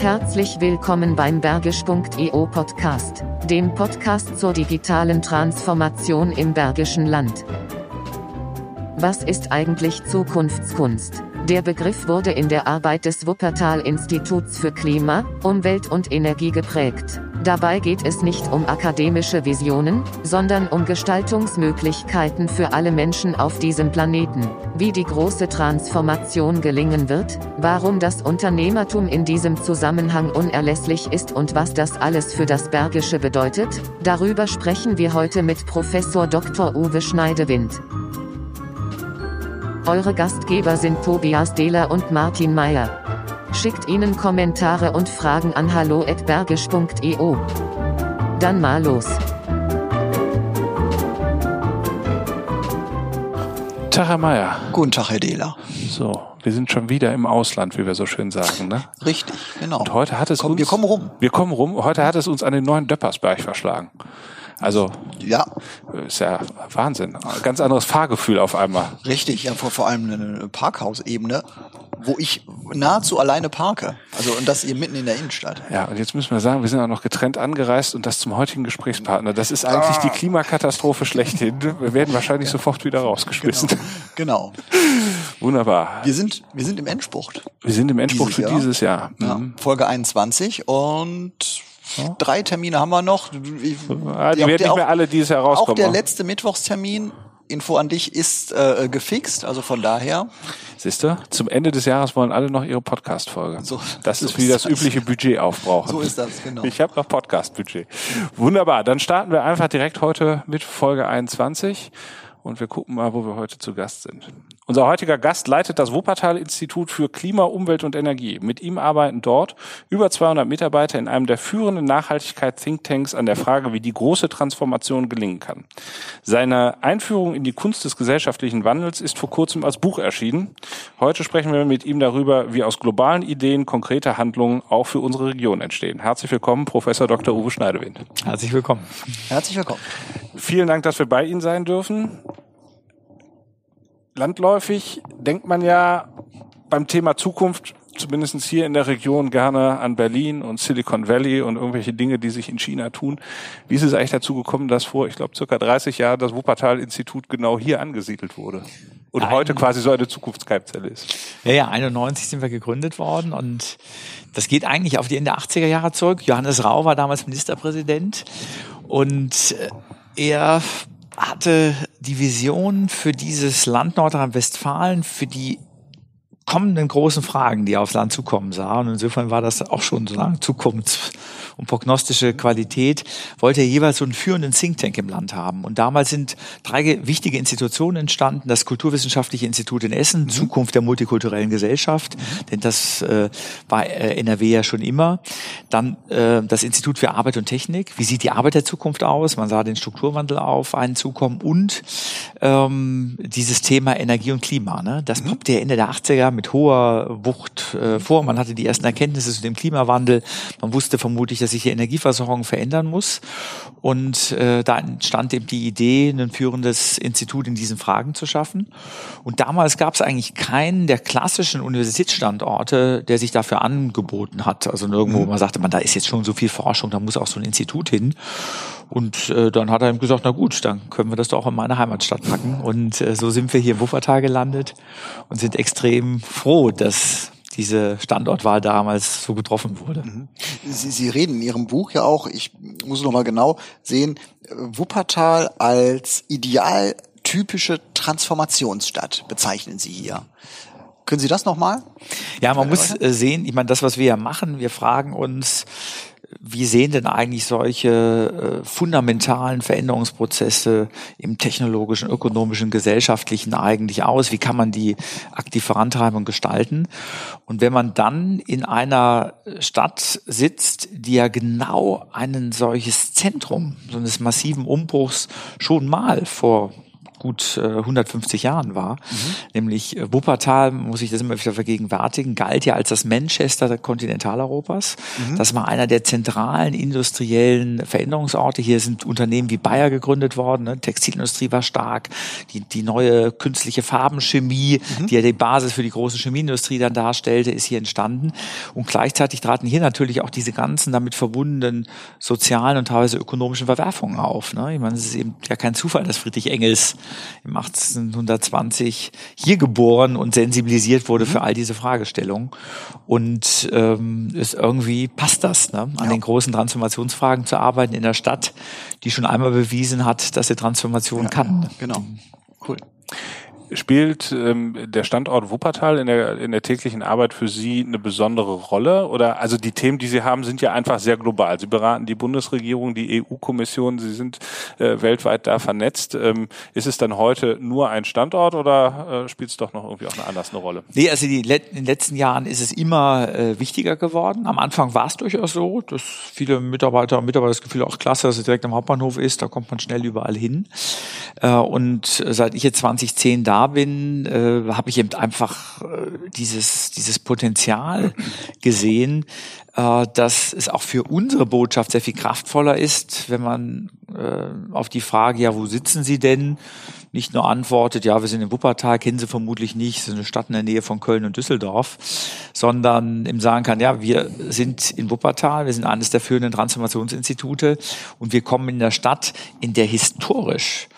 Herzlich willkommen beim Bergisch.eu Podcast, dem Podcast zur digitalen Transformation im Bergischen Land. Was ist eigentlich Zukunftskunst? Der Begriff wurde in der Arbeit des Wuppertal-Instituts für Klima, Umwelt und Energie geprägt. Dabei geht es nicht um akademische Visionen, sondern um Gestaltungsmöglichkeiten für alle Menschen auf diesem Planeten. Wie die große Transformation gelingen wird, warum das Unternehmertum in diesem Zusammenhang unerlässlich ist und was das alles für das Bergische bedeutet, darüber sprechen wir heute mit Professor Dr. Uwe Schneidewind. Eure Gastgeber sind Tobias Dehler und Martin Meyer. Schickt ihnen Kommentare und Fragen an hallo@bergisch.eu. Dann mal los. Tag, Herr Meier. Guten Tag, Herr Dehler. So, wir sind schon wieder im Ausland, wie wir so schön sagen, ne? Richtig, genau. Und heute hat es Komm, uns... wir kommen rum. Wir kommen rum. Heute hat es uns an den neuen Döppersberg verschlagen. Also, Ja, ist ja Wahnsinn. Ganz anderes Fahrgefühl auf einmal. richtig. Ja, vor, vor allem eine Parkhausebene, wo ich nahezu alleine parke. Also und das hier mitten in der Innenstadt. Ja, und jetzt müssen wir sagen, wir sind auch noch getrennt angereist und das zum heutigen Gesprächspartner. Das ist eigentlich die Klimakatastrophe schlechthin. Wir werden wahrscheinlich sofort wieder rausgeschmissen. Genau. Wunderbar. Wir sind, wir sind im Endspurt. Wir sind im Endspruch Dieses für Jahr. dieses Jahr. Ja, Mhm. Folge 21 und drei Termine haben wir noch. Ich- Ah, Die werden nicht mehr alle dieses Jahr Auch rauskommen. der ne? letzte Mittwochstermin, Info an dich, ist äh, gefixt. Also von daher. Siehst du, zum Ende des Jahres wollen alle noch ihre Podcast-Folge. So- das so ist wie das das. übliche Budget aufbrauchen. So ist das, genau. Ich habe noch Podcast-Budget. Wunderbar, dann starten wir einfach direkt heute mit Folge 21 und wir gucken mal, wo wir heute zu Gast sind. Unser heutiger Gast leitet das Wuppertal-Institut für Klima, Umwelt und Energie. Mit ihm arbeiten dort über 200 Mitarbeiter in einem der führenden Nachhaltigkeit-Thinktanks an der Frage, wie die große Transformation gelingen kann. Seine Einführung in die Kunst des gesellschaftlichen Wandels ist vor kurzem als Buch erschienen. Heute sprechen wir mit ihm darüber, wie aus globalen Ideen konkrete Handlungen auch für unsere Region entstehen. Herzlich willkommen, Professor Dr. Uwe Schneidewind. Herzlich willkommen. Herzlich willkommen. Vielen Dank, dass wir bei Ihnen sein dürfen. Landläufig denkt man ja beim Thema Zukunft, zumindest hier in der Region, gerne an Berlin und Silicon Valley und irgendwelche Dinge, die sich in China tun. Wie ist es eigentlich dazu gekommen, dass vor, ich glaube, circa 30 Jahren das Wuppertal-Institut genau hier angesiedelt wurde? Und Nein. heute quasi so eine Zukunftskeimzelle ist. Ja, ja, 91 sind wir gegründet worden und das geht eigentlich auf die Ende 80er Jahre zurück. Johannes Rau war damals Ministerpräsident und äh, er hatte die Vision für dieses Land Nordrhein-Westfalen, für die kommenden großen Fragen, die aufs Land zukommen sah. Und insofern war das auch schon sozusagen Zukunfts- und prognostische Qualität, wollte er jeweils so einen führenden Think Tank im Land haben. Und damals sind drei ge- wichtige Institutionen entstanden. Das Kulturwissenschaftliche Institut in Essen, Zukunft der multikulturellen Gesellschaft, denn das äh, war äh, NRW ja schon immer. Dann äh, das Institut für Arbeit und Technik. Wie sieht die Arbeit der Zukunft aus? Man sah den Strukturwandel auf einen zukommen und ähm, dieses Thema Energie und Klima. Ne? Das poppte ja Ende der 80er mit hoher Wucht äh, vor. Man hatte die ersten Erkenntnisse zu dem Klimawandel. Man wusste vermutlich, dass sich die Energieversorgung verändern muss. Und äh, da entstand eben die Idee, ein führendes Institut in diesen Fragen zu schaffen. Und damals gab es eigentlich keinen der klassischen Universitätsstandorte, der sich dafür angeboten hat. Also nirgendwo, wo man sagte, man, da ist jetzt schon so viel Forschung, da muss auch so ein Institut hin. Und äh, dann hat er ihm gesagt, na gut, dann können wir das doch in meine Heimatstadt packen. Und äh, so sind wir hier in Wuppertal gelandet und sind extrem froh, dass diese Standortwahl damals so getroffen wurde. Sie, Sie reden in Ihrem Buch ja auch, ich muss noch mal genau sehen, äh, Wuppertal als ideal typische Transformationsstadt bezeichnen Sie hier. Können Sie das noch mal? Ja, man muss äh, sehen, ich meine, das, was wir ja machen, wir fragen uns, wie sehen denn eigentlich solche äh, fundamentalen Veränderungsprozesse im technologischen, ökonomischen, gesellschaftlichen eigentlich aus? Wie kann man die aktiv vorantreiben und gestalten? Und wenn man dann in einer Stadt sitzt, die ja genau ein solches Zentrum, so eines massiven Umbruchs schon mal vor gut äh, 150 Jahren war. Mhm. Nämlich äh, Wuppertal, muss ich das immer wieder vergegenwärtigen, galt ja als das Manchester Kontinentaleuropas. Mhm. Das war einer der zentralen industriellen Veränderungsorte. Hier sind Unternehmen wie Bayer gegründet worden. Ne? Textilindustrie war stark. Die, die neue künstliche Farbenchemie, mhm. die ja die Basis für die große Chemieindustrie dann darstellte, ist hier entstanden. Und gleichzeitig traten hier natürlich auch diese ganzen damit verbundenen sozialen und teilweise ökonomischen Verwerfungen auf. Ne? Ich meine, es ist eben ja kein Zufall, dass Friedrich Engels im 1820 hier geboren und sensibilisiert wurde für mhm. all diese Fragestellungen. Und ähm, ist irgendwie passt das, ne? an ja. den großen Transformationsfragen zu arbeiten in der Stadt, die schon einmal bewiesen hat, dass sie Transformation ja, kann. Genau. Cool. Spielt ähm, der Standort Wuppertal in der, in der täglichen Arbeit für Sie eine besondere Rolle? Oder also die Themen, die Sie haben, sind ja einfach sehr global. Sie beraten die Bundesregierung, die EU-Kommission, Sie sind äh, weltweit da vernetzt. Ähm, ist es dann heute nur ein Standort oder äh, spielt es doch noch irgendwie auch eine anders eine Rolle? Nee, also die, in den letzten Jahren ist es immer äh, wichtiger geworden. Am Anfang war es durchaus so, dass viele Mitarbeiter und Mitarbeiter das Gefühl auch klasse, dass es direkt am Hauptbahnhof ist, da kommt man schnell überall hin. Äh, und seit ich jetzt 2010 da bin, äh, habe ich eben einfach äh, dieses, dieses Potenzial gesehen, äh, dass es auch für unsere Botschaft sehr viel kraftvoller ist, wenn man äh, auf die Frage, ja, wo sitzen Sie denn, nicht nur antwortet, ja, wir sind in Wuppertal, kennen Sie vermutlich nicht, so eine Stadt in der Nähe von Köln und Düsseldorf, sondern ihm sagen kann, ja, wir sind in Wuppertal, wir sind eines der führenden Transformationsinstitute und wir kommen in der Stadt, in der historisch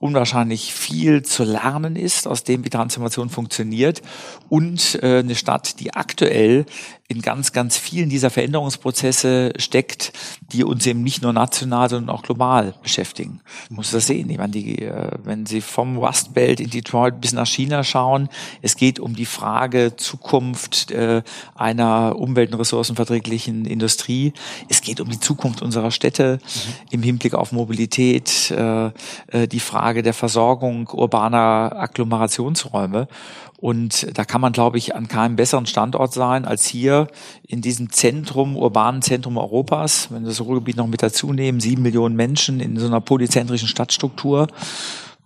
unwahrscheinlich viel zu lernen ist, aus dem wie Transformation funktioniert und äh, eine Stadt, die aktuell in ganz, ganz vielen dieser Veränderungsprozesse steckt, die uns eben nicht nur national, sondern auch global beschäftigen. Man muss das sehen. Ich meine, die, äh, wenn Sie vom Rust Belt in Detroit bis nach China schauen, es geht um die Frage Zukunft äh, einer umwelt- und ressourcenverträglichen Industrie. Es geht um die Zukunft unserer Städte mhm. im Hinblick auf Mobilität, äh, die Frage der Versorgung urbaner Agglomerationsräume. Und da kann man, glaube ich, an keinem besseren Standort sein als hier in diesem Zentrum, urbanen Zentrum Europas. Wenn wir das Ruhrgebiet noch mit dazu nehmen, sieben Millionen Menschen in so einer polyzentrischen Stadtstruktur.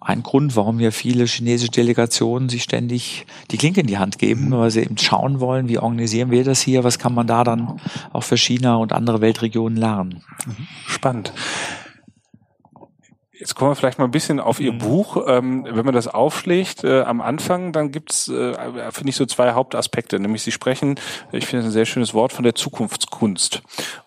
Ein Grund, warum hier viele chinesische Delegationen sich ständig die Klinke in die Hand geben, weil sie eben schauen wollen, wie organisieren wir das hier, was kann man da dann auch für China und andere Weltregionen lernen. Spannend. Jetzt kommen wir vielleicht mal ein bisschen auf Ihr mhm. Buch. Ähm, wenn man das aufschlägt äh, am Anfang, dann gibt's, äh, finde ich, so zwei Hauptaspekte. Nämlich Sie sprechen, ich finde das ein sehr schönes Wort, von der Zukunftskunst.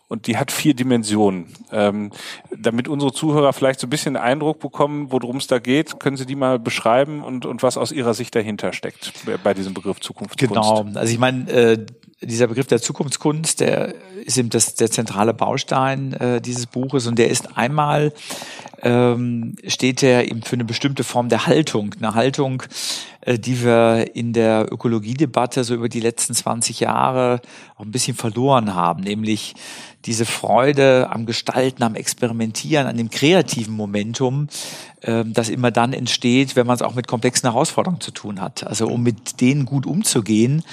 Und die hat vier Dimensionen. Ähm, damit unsere Zuhörer vielleicht so ein bisschen Eindruck bekommen, worum es da geht, können Sie die mal beschreiben und, und was aus Ihrer Sicht dahinter steckt bei diesem Begriff Zukunftskunst? Genau. Also ich meine, äh, dieser Begriff der Zukunftskunst, der ist eben das, der zentrale Baustein äh, dieses Buches. Und der ist einmal ähm, steht er eben für eine bestimmte Form der Haltung, eine Haltung, äh, die wir in der Ökologiedebatte so über die letzten 20 Jahre auch ein bisschen verloren haben, nämlich diese Freude am Gestalten, am Experimentieren, an dem kreativen Momentum, äh, das immer dann entsteht, wenn man es auch mit komplexen Herausforderungen zu tun hat. Also um mit denen gut umzugehen,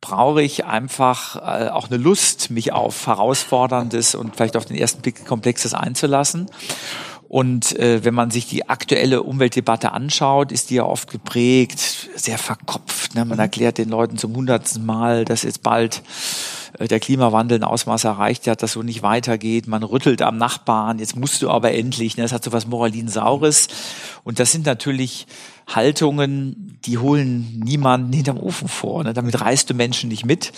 brauche ich einfach äh, auch eine Lust, mich auf herausforderndes und vielleicht auf den ersten Blick komplexes einzulassen. Und äh, wenn man sich die aktuelle Umweltdebatte anschaut, ist die ja oft geprägt, sehr verkopft. Ne? Man mhm. erklärt den Leuten zum hundertsten Mal, dass jetzt bald der Klimawandel ein Ausmaß erreicht hat, dass so nicht weitergeht. Man rüttelt am Nachbarn, jetzt musst du aber endlich. Ne? Das hat so was Moralinsaures. Und das sind natürlich Haltungen, die holen niemanden hinterm Ofen vor. Ne? Damit reißt du Menschen nicht mit.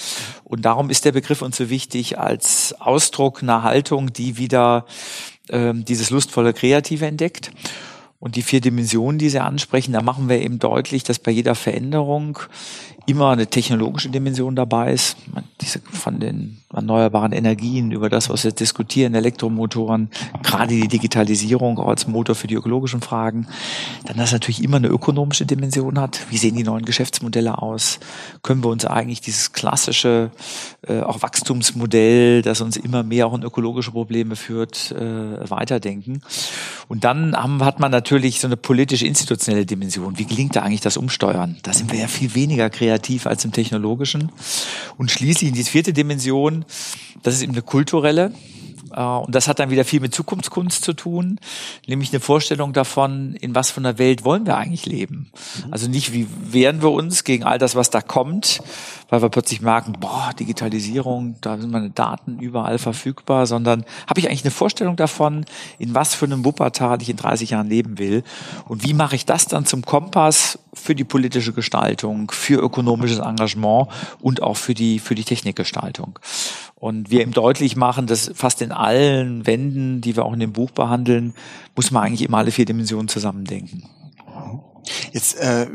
Und darum ist der Begriff uns so wichtig als Ausdruck einer Haltung, die wieder ähm, dieses lustvolle Kreative entdeckt. Und die vier Dimensionen, die Sie ansprechen, da machen wir eben deutlich, dass bei jeder Veränderung immer eine technologische Dimension dabei ist. Diese von den erneuerbaren Energien über das, was wir diskutieren, Elektromotoren, gerade die Digitalisierung auch als Motor für die ökologischen Fragen. Dann, dass natürlich immer eine ökonomische Dimension hat. Wie sehen die neuen Geschäftsmodelle aus? Können wir uns eigentlich dieses klassische äh, auch Wachstumsmodell, das uns immer mehr auch in ökologische Probleme führt, äh, weiterdenken? Und dann haben, hat man natürlich so eine politisch-institutionelle Dimension. Wie gelingt da eigentlich das Umsteuern? Da sind wir ja viel weniger kreativ als im technologischen. Und schließlich in die vierte Dimension das ist eben eine kulturelle. Äh, und das hat dann wieder viel mit Zukunftskunst zu tun, nämlich eine Vorstellung davon, in was von einer Welt wollen wir eigentlich leben. Mhm. Also nicht, wie wehren wir uns gegen all das, was da kommt, weil wir plötzlich merken, boah, Digitalisierung, da sind meine Daten überall verfügbar, sondern habe ich eigentlich eine Vorstellung davon, in was für einem Wuppertal ich in 30 Jahren leben will und wie mache ich das dann zum Kompass für die politische Gestaltung, für ökonomisches Engagement und auch für die, für die Technikgestaltung. Und wir eben deutlich machen, dass fast in allen Wänden, die wir auch in dem Buch behandeln, muss man eigentlich immer alle vier Dimensionen zusammendenken. Jetzt äh,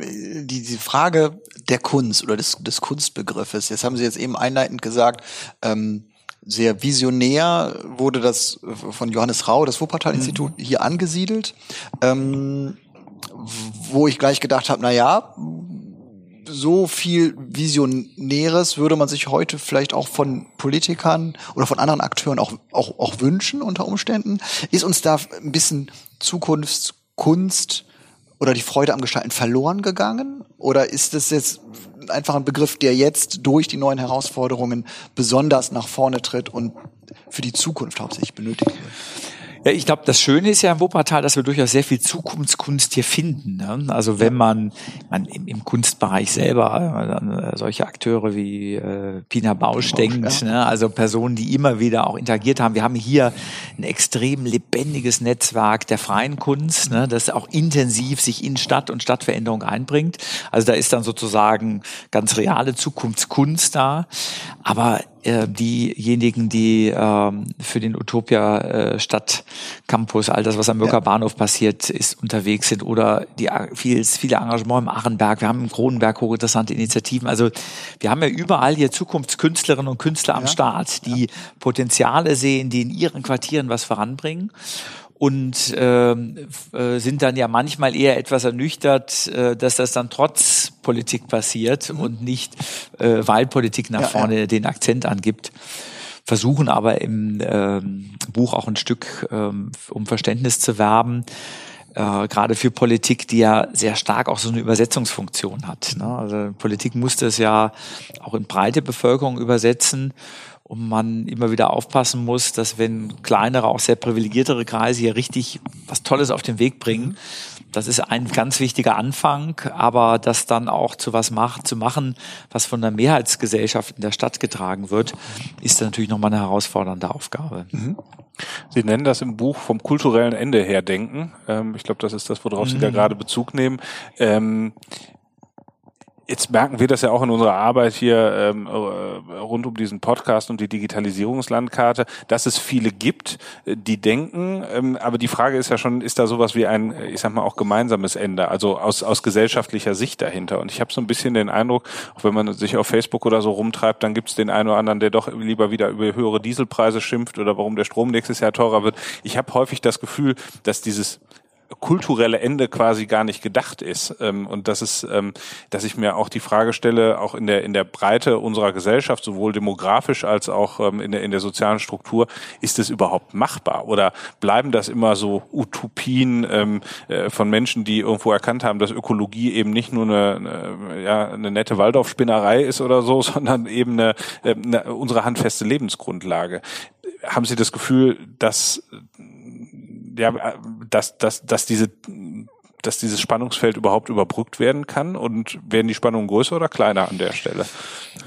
die, die Frage der Kunst oder des, des Kunstbegriffes. Jetzt haben Sie jetzt eben einleitend gesagt, ähm, sehr visionär wurde das von Johannes Rau, das Wuppertal-Institut, mhm. hier angesiedelt, ähm, wo ich gleich gedacht habe, na ja, so viel Visionäres würde man sich heute vielleicht auch von Politikern oder von anderen Akteuren auch, auch, auch wünschen unter Umständen. Ist uns da ein bisschen Zukunftskunst oder die Freude am Gestalten verloren gegangen? Oder ist es jetzt einfach ein Begriff, der jetzt durch die neuen Herausforderungen besonders nach vorne tritt und für die Zukunft hauptsächlich benötigt wird? Ja, ich glaube, das Schöne ist ja im Wuppertal, dass wir durchaus sehr viel Zukunftskunst hier finden. Ne? Also wenn man, man im, im Kunstbereich selber äh, solche Akteure wie äh, Pina Bausch, Bausch denkt, ja. ne? also Personen, die immer wieder auch interagiert haben. Wir haben hier ein extrem lebendiges Netzwerk der freien Kunst, ne? das auch intensiv sich in Stadt und Stadtveränderung einbringt. Also da ist dann sozusagen ganz reale Zukunftskunst da. Aber äh, diejenigen, die ähm, für den Utopia äh, Stadtcampus, all das, was am Mürker ja. Bahnhof passiert, ist unterwegs sind oder die viel, viele Engagement im Achenberg. Wir haben im Kronenberg hochinteressante Initiativen. Also wir haben ja überall hier Zukunftskünstlerinnen und Künstler am ja. Start, die Potenziale sehen, die in ihren Quartieren was voranbringen und ähm, äh, sind dann ja manchmal eher etwas ernüchtert, äh, dass das dann trotz Politik passiert mhm. und nicht, äh, weil Politik nach ja, vorne ja. den Akzent angibt. Versuchen aber im ähm, Buch auch ein Stück ähm, um Verständnis zu werben, äh, gerade für Politik, die ja sehr stark auch so eine Übersetzungsfunktion hat. Ne? Also Politik muss das ja auch in breite Bevölkerung übersetzen und man immer wieder aufpassen muss, dass wenn kleinere, auch sehr privilegiertere Kreise hier richtig was Tolles auf den Weg bringen, das ist ein ganz wichtiger Anfang, aber das dann auch zu was macht, zu machen, was von der Mehrheitsgesellschaft in der Stadt getragen wird, ist natürlich nochmal eine herausfordernde Aufgabe. Mhm. Sie nennen das im Buch vom kulturellen Ende her denken. Ähm, ich glaube, das ist das, worauf mhm. Sie da mhm. gerade Bezug nehmen. Ähm, Jetzt merken wir das ja auch in unserer Arbeit hier ähm, äh, rund um diesen Podcast und die Digitalisierungslandkarte, dass es viele gibt, äh, die denken. Ähm, aber die Frage ist ja schon, ist da sowas wie ein, ich sag mal, auch gemeinsames Ende, also aus, aus gesellschaftlicher Sicht dahinter. Und ich habe so ein bisschen den Eindruck, auch wenn man sich auf Facebook oder so rumtreibt, dann gibt es den einen oder anderen, der doch lieber wieder über höhere Dieselpreise schimpft oder warum der Strom nächstes Jahr teurer wird. Ich habe häufig das Gefühl, dass dieses kulturelle Ende quasi gar nicht gedacht ist ähm, und dass es, ähm, dass ich mir auch die Frage stelle, auch in der in der Breite unserer Gesellschaft, sowohl demografisch als auch ähm, in der in der sozialen Struktur, ist es überhaupt machbar oder bleiben das immer so Utopien äh, von Menschen, die irgendwo erkannt haben, dass Ökologie eben nicht nur eine, eine ja eine nette Waldorfspinnerei ist oder so, sondern eben eine, äh, eine unsere handfeste Lebensgrundlage. Haben Sie das Gefühl, dass ja, dass, dass, dass diese dass dieses Spannungsfeld überhaupt überbrückt werden kann und werden die Spannungen größer oder kleiner an der Stelle?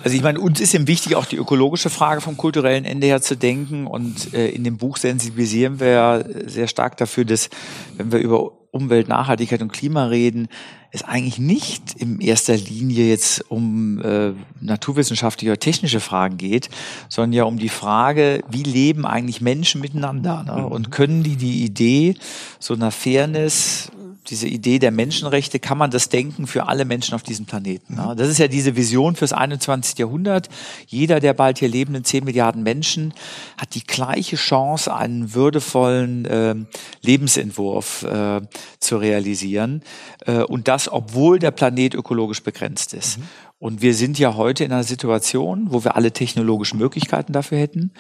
Also ich meine, uns ist eben wichtig, auch die ökologische Frage vom kulturellen Ende her zu denken und äh, in dem Buch sensibilisieren wir ja sehr stark dafür, dass wenn wir über Umwelt, Nachhaltigkeit und Klima reden, es eigentlich nicht in erster Linie jetzt um äh, naturwissenschaftliche oder technische Fragen geht, sondern ja um die Frage, wie leben eigentlich Menschen miteinander ne? Mhm. und können die die Idee so einer Fairness, diese Idee der Menschenrechte, kann man das denken für alle Menschen auf diesem Planeten. Ne? Das ist ja diese Vision fürs 21. Jahrhundert. Jeder der bald hier lebenden 10 Milliarden Menschen hat die gleiche Chance, einen würdevollen äh, Lebensentwurf äh, zu realisieren. Äh, und das, obwohl der Planet ökologisch begrenzt ist. Mhm. Und wir sind ja heute in einer Situation, wo wir alle technologischen Möglichkeiten dafür hätten.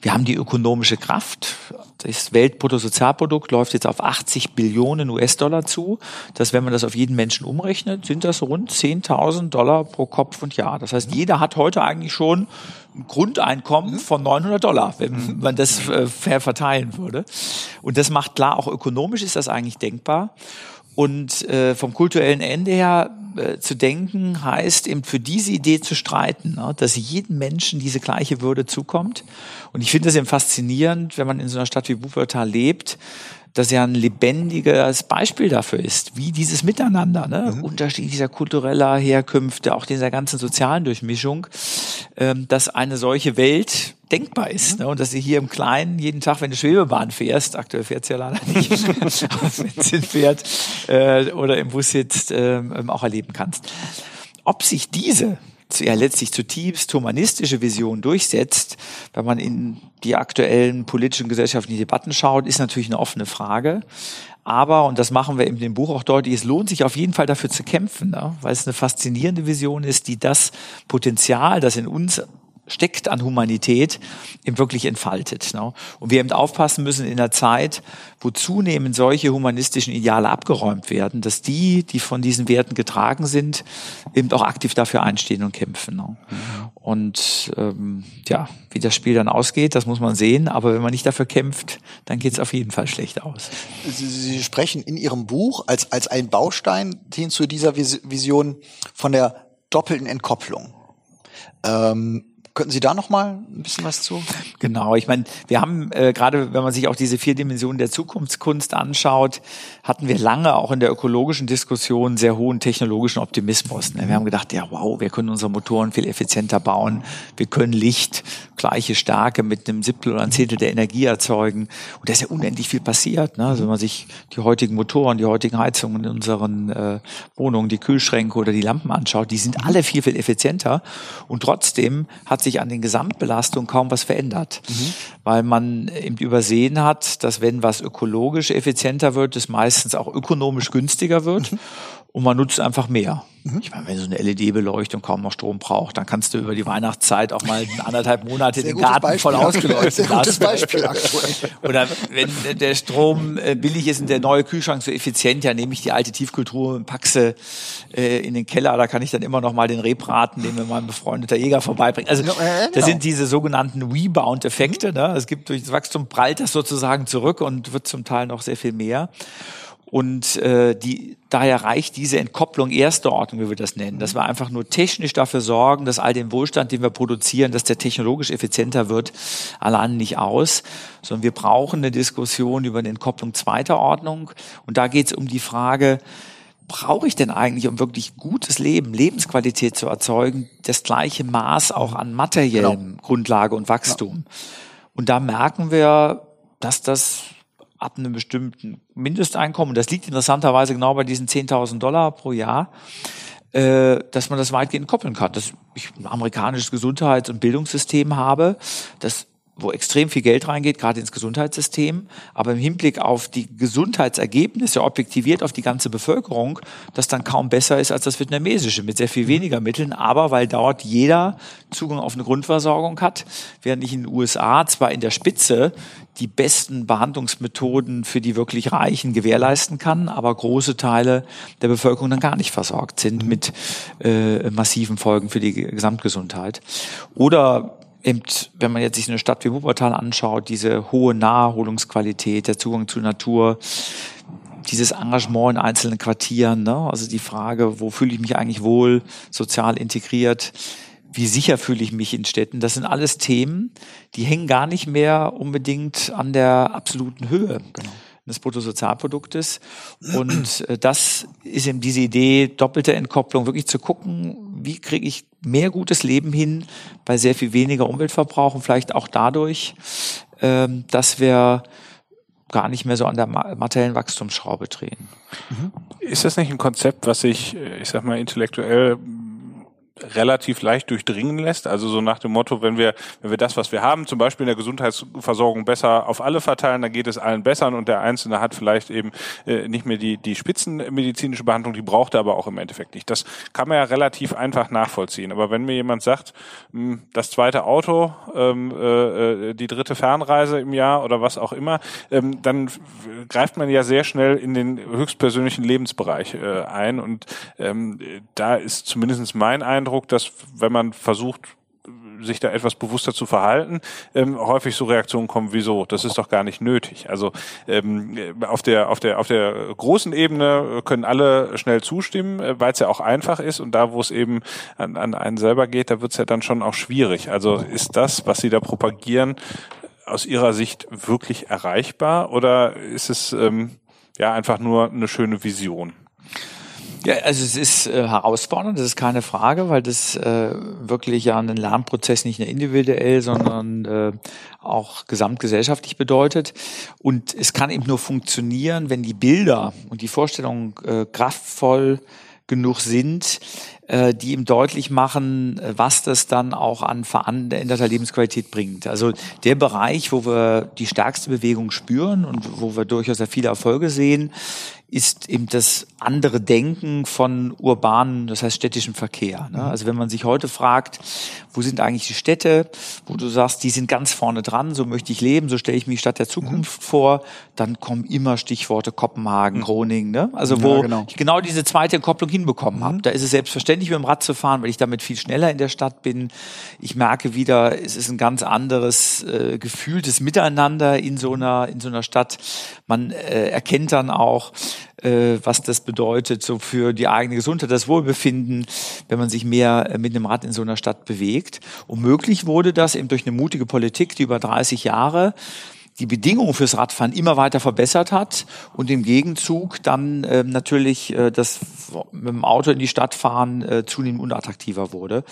Wir haben die ökonomische Kraft. Das Weltbruttosozialprodukt läuft jetzt auf 80 Billionen US-Dollar zu. Das, wenn man das auf jeden Menschen umrechnet, sind das rund 10.000 Dollar pro Kopf und Jahr. Das heißt, jeder hat heute eigentlich schon ein Grundeinkommen von 900 Dollar, wenn man das äh, fair verteilen würde. Und das macht klar, auch ökonomisch ist das eigentlich denkbar. Und äh, vom kulturellen Ende her äh, zu denken, heißt eben für diese Idee zu streiten, ne? dass jedem Menschen diese gleiche Würde zukommt. Und ich finde es eben faszinierend, wenn man in so einer Stadt wie Wuppertal lebt, dass ja ein lebendiges Beispiel dafür ist, wie dieses Miteinander, ne? Mhm. unterschiedlicher kultureller Herkünfte, auch dieser ganzen sozialen Durchmischung, ähm, dass eine solche Welt denkbar ist. Mhm. Ne? Und dass sie hier im Kleinen jeden Tag, wenn du Schwebebahn fährst, aktuell fährt sie ja leider nicht, aber wenn sie fährt äh, oder im Bus sitzt, äh, auch erleben kannst. Ob sich diese ja letztlich zutiefst humanistische Vision durchsetzt, wenn man in die aktuellen politischen gesellschaftlichen Debatten schaut, ist natürlich eine offene Frage. Aber, und das machen wir in dem Buch auch deutlich, es lohnt sich auf jeden Fall dafür zu kämpfen, ne? weil es eine faszinierende Vision ist, die das Potenzial, das in uns steckt an Humanität, eben wirklich entfaltet. Ne? Und wir eben aufpassen müssen in der Zeit, wo zunehmend solche humanistischen Ideale abgeräumt werden, dass die, die von diesen Werten getragen sind, eben auch aktiv dafür einstehen und kämpfen. Ne? Mhm. Und ähm, ja, wie das Spiel dann ausgeht, das muss man sehen. Aber wenn man nicht dafür kämpft, dann geht es auf jeden Fall schlecht aus. Sie, Sie sprechen in Ihrem Buch als, als ein Baustein hin zu dieser Vision von der doppelten Entkopplung. Ähm, Könnten Sie da noch mal ein bisschen was zu? Genau, ich meine, wir haben äh, gerade, wenn man sich auch diese vier Dimensionen der Zukunftskunst anschaut, hatten wir lange auch in der ökologischen Diskussion sehr hohen technologischen Optimismus. Ne? Wir haben gedacht, ja wow, wir können unsere Motoren viel effizienter bauen, wir können Licht gleiche Stärke mit einem Siebtel oder ein Zehntel der Energie erzeugen. Und da ist ja unendlich viel passiert. Ne? Also wenn man sich die heutigen Motoren, die heutigen Heizungen in unseren äh, Wohnungen, die Kühlschränke oder die Lampen anschaut, die sind alle viel, viel effizienter. Und trotzdem hat sich sich an den Gesamtbelastungen kaum was verändert, mhm. weil man eben übersehen hat, dass wenn was ökologisch effizienter wird, es meistens auch ökonomisch günstiger wird. Mhm und man nutzt einfach mehr. Mhm. Ich meine, wenn so eine LED-Beleuchtung kaum noch Strom braucht, dann kannst du über die Weihnachtszeit auch mal anderthalb Monate den Garten Beispiel. voll ausgeleuchtet Sehr gutes Beispiel aktuell. Oder wenn der Strom äh, billig ist und der neue Kühlschrank so effizient, ja, nehme ich die alte Tiefkultur und pack sie äh, in den Keller, da kann ich dann immer noch mal den Rebraten, den mir mein befreundeter Jäger vorbeibringt. Also das genau. sind diese sogenannten Rebound-Effekte. Ne? Es gibt durch das Wachstum prallt das sozusagen zurück und wird zum Teil noch sehr viel mehr. Und äh, die, daher reicht diese Entkopplung erster Ordnung, wie wir das nennen, dass wir einfach nur technisch dafür sorgen, dass all den Wohlstand, den wir produzieren, dass der technologisch effizienter wird, allein nicht aus, sondern wir brauchen eine Diskussion über eine Entkopplung zweiter Ordnung. Und da geht es um die Frage, brauche ich denn eigentlich, um wirklich gutes Leben, Lebensqualität zu erzeugen, das gleiche Maß auch an materiellem genau. Grundlage und Wachstum? Ja. Und da merken wir, dass das ab einem bestimmten Mindesteinkommen, das liegt interessanterweise genau bei diesen 10.000 Dollar pro Jahr, äh, dass man das weitgehend koppeln kann. Dass ich ein amerikanisches Gesundheits- und Bildungssystem habe, das wo extrem viel Geld reingeht, gerade ins Gesundheitssystem, aber im Hinblick auf die Gesundheitsergebnisse objektiviert auf die ganze Bevölkerung, das dann kaum besser ist als das vietnamesische mit sehr viel weniger Mitteln, aber weil dort jeder Zugang auf eine Grundversorgung hat, während ich in den USA zwar in der Spitze die besten Behandlungsmethoden für die wirklich Reichen gewährleisten kann, aber große Teile der Bevölkerung dann gar nicht versorgt sind mit äh, massiven Folgen für die Gesamtgesundheit. Oder eben, wenn man jetzt sich eine Stadt wie Wuppertal anschaut, diese hohe Naherholungsqualität, der Zugang zur Natur, dieses Engagement in einzelnen Quartieren, ne? also die Frage, wo fühle ich mich eigentlich wohl, sozial integriert, wie sicher fühle ich mich in Städten, das sind alles Themen, die hängen gar nicht mehr unbedingt an der absoluten Höhe. Genau des Bruttosozialproduktes. Und äh, das ist eben diese Idee, doppelte Entkopplung, wirklich zu gucken, wie kriege ich mehr gutes Leben hin bei sehr viel weniger Umweltverbrauch und vielleicht auch dadurch, ähm, dass wir gar nicht mehr so an der materiellen Wachstumsschraube drehen. Mhm. Ist das nicht ein Konzept, was sich, äh, ich sag mal, intellektuell relativ leicht durchdringen lässt. Also so nach dem Motto, wenn wir, wenn wir das, was wir haben, zum Beispiel in der Gesundheitsversorgung besser auf alle verteilen, dann geht es allen besser und der Einzelne hat vielleicht eben äh, nicht mehr die, die spitzenmedizinische Behandlung, die braucht er aber auch im Endeffekt nicht. Das kann man ja relativ einfach nachvollziehen. Aber wenn mir jemand sagt, mh, hm, das zweite Auto, ähm, äh, äh, die dritte Fernreise im Jahr oder was auch immer, ähm, dann greift man ja sehr schnell in den höchstpersönlichen Lebensbereich äh, ein und ähm, da ist zumindest mein Eindruck, Eindruck, dass wenn man versucht, sich da etwas bewusster zu verhalten, ähm, häufig so Reaktionen kommen, wieso, das ist doch gar nicht nötig. Also ähm, auf der auf der auf der großen Ebene können alle schnell zustimmen, äh, weil es ja auch einfach ist und da, wo es eben an, an einen selber geht, da wird es ja dann schon auch schwierig. Also ist das, was Sie da propagieren, aus Ihrer Sicht wirklich erreichbar oder ist es ähm, ja einfach nur eine schöne Vision? Ja, also es ist äh, herausfordernd, das ist keine Frage, weil das äh, wirklich ja einen Lernprozess nicht nur individuell, sondern äh, auch gesamtgesellschaftlich bedeutet. Und es kann eben nur funktionieren, wenn die Bilder und die Vorstellungen äh, kraftvoll genug sind, äh, die ihm deutlich machen, was das dann auch an veränderter Lebensqualität bringt. Also der Bereich, wo wir die stärkste Bewegung spüren und wo wir durchaus sehr viele Erfolge sehen, ist eben das andere Denken von urbanen, das heißt städtischem Verkehr. Ne? Also wenn man sich heute fragt, wo sind eigentlich die Städte, wo du sagst, die sind ganz vorne dran, so möchte ich leben, so stelle ich mich Stadt der Zukunft mhm. vor, dann kommen immer Stichworte Kopenhagen, mhm. Groningen, ne? also wo ja, genau. ich genau diese zweite Kopplung hinbekommen mhm. habe. Da ist es selbstverständlich, mit dem Rad zu fahren, weil ich damit viel schneller in der Stadt bin. Ich merke wieder, es ist ein ganz anderes äh, gefühltes Miteinander in so einer in so einer Stadt. Man äh, erkennt dann auch, äh, was das bedeutet so für die eigene Gesundheit, das Wohlbefinden, wenn man sich mehr äh, mit dem Rad in so einer Stadt bewegt. Und möglich wurde das eben durch eine mutige Politik, die über 30 Jahre die Bedingungen fürs Radfahren immer weiter verbessert hat und im Gegenzug dann äh, natürlich äh, das mit dem Auto in die Stadt fahren äh, zunehmend unattraktiver wurde.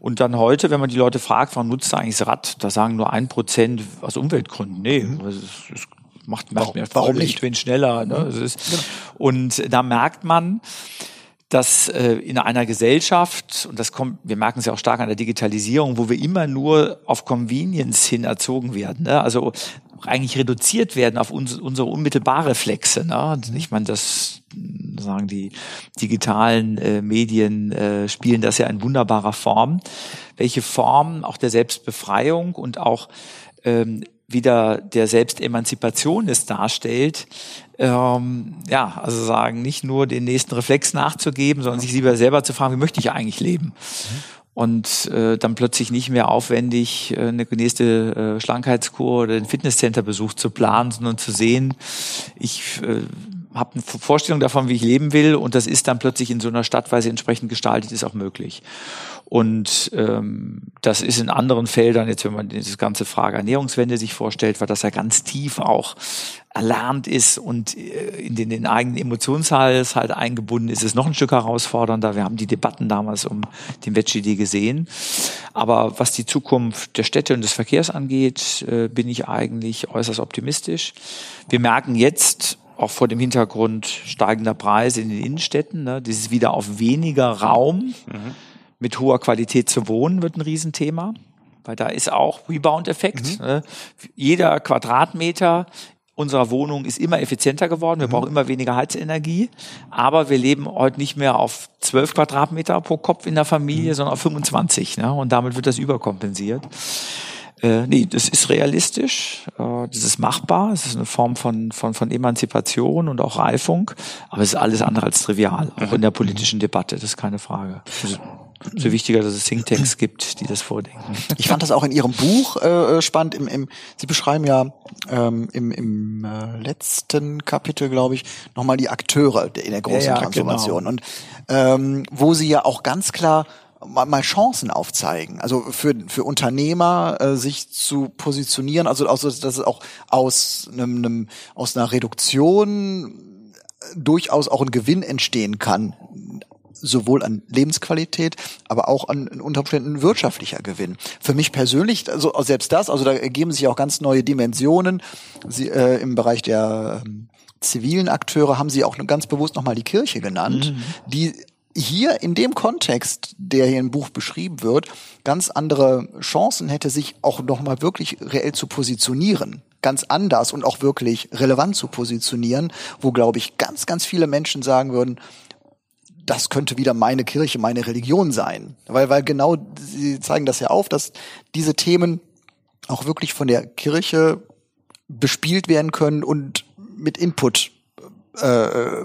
Und dann heute, wenn man die Leute fragt, warum nutzt du eigentlich das Rad, da sagen nur ein Prozent aus Umweltgründen. Nee, mhm. es, es macht, macht mir warum nicht? Ich bin schneller. Ne? Mhm. Ist, genau. Und da merkt man, dass äh, in einer Gesellschaft, und das kommt, wir merken es ja auch stark an der Digitalisierung, wo wir immer nur auf Convenience hin erzogen werden, ne? also eigentlich reduziert werden auf uns, unsere unmittelbare Reflexe. Ne? Ich meine, das sagen die digitalen äh, Medien äh, spielen das ja in wunderbarer Form. Welche Form auch der Selbstbefreiung und auch ähm, wieder der Selbstemanzipation es darstellt, ähm, ja, also sagen, nicht nur den nächsten Reflex nachzugeben, sondern sich lieber selber zu fragen, wie möchte ich eigentlich leben? Mhm. Und äh, dann plötzlich nicht mehr aufwendig äh, eine nächste äh, Schlankheitskur oder den Fitnesscenter-Besuch zu planen, sondern zu sehen, ich äh, habe eine Vorstellung davon, wie ich leben will und das ist dann plötzlich in so einer Stadt, weil sie entsprechend gestaltet ist, auch möglich. Und ähm, das ist in anderen Feldern, jetzt wenn man diese ganze Frage Ernährungswende sich vorstellt, weil das ja ganz tief auch erlernt ist und äh, in den, den eigenen Emotionshals halt eingebunden ist, ist noch ein Stück herausfordernder. Wir haben die Debatten damals um den Veggie gesehen. Aber was die Zukunft der Städte und des Verkehrs angeht, äh, bin ich eigentlich äußerst optimistisch. Wir merken jetzt, auch vor dem Hintergrund steigender Preise in den Innenstädten, ne, dieses wieder auf weniger Raum mhm mit hoher Qualität zu wohnen wird ein Riesenthema, weil da ist auch Rebound-Effekt. Mhm. Ne? Jeder Quadratmeter unserer Wohnung ist immer effizienter geworden. Wir mhm. brauchen immer weniger Heizenergie. Aber wir leben heute nicht mehr auf 12 Quadratmeter pro Kopf in der Familie, mhm. sondern auf 25. Ne? Und damit wird das überkompensiert. Äh, nee, das ist realistisch, äh, das ist machbar, es ist eine Form von, von, von Emanzipation und auch Reifung, aber es ist alles andere als trivial, auch mhm. in der politischen Debatte, das ist keine Frage. Also, so wichtiger, dass es Thinktanks gibt, die das vordenken. Ich fand das auch in Ihrem Buch äh, spannend. Im, im, Sie beschreiben ja ähm, im, im äh, letzten Kapitel, glaube ich, nochmal die Akteure in der großen ja, ja, Transformation. Genau. Und ähm, wo Sie ja auch ganz klar mal Chancen aufzeigen. Also für, für Unternehmer äh, sich zu positionieren, also, also dass es auch aus einem, einem aus einer Reduktion durchaus auch ein Gewinn entstehen kann, sowohl an Lebensqualität, aber auch an, unter Umständen wirtschaftlicher Gewinn. Für mich persönlich, also selbst das, also da ergeben sich auch ganz neue Dimensionen. Sie, äh, Im Bereich der ähm, zivilen Akteure haben sie auch ganz bewusst nochmal die Kirche genannt, mhm. die hier in dem Kontext, der hier im Buch beschrieben wird, ganz andere Chancen hätte, sich auch nochmal wirklich reell zu positionieren. Ganz anders und auch wirklich relevant zu positionieren, wo, glaube ich, ganz, ganz viele Menschen sagen würden, das könnte wieder meine Kirche, meine Religion sein. Weil, weil genau, sie zeigen das ja auf, dass diese Themen auch wirklich von der Kirche bespielt werden können und mit Input äh,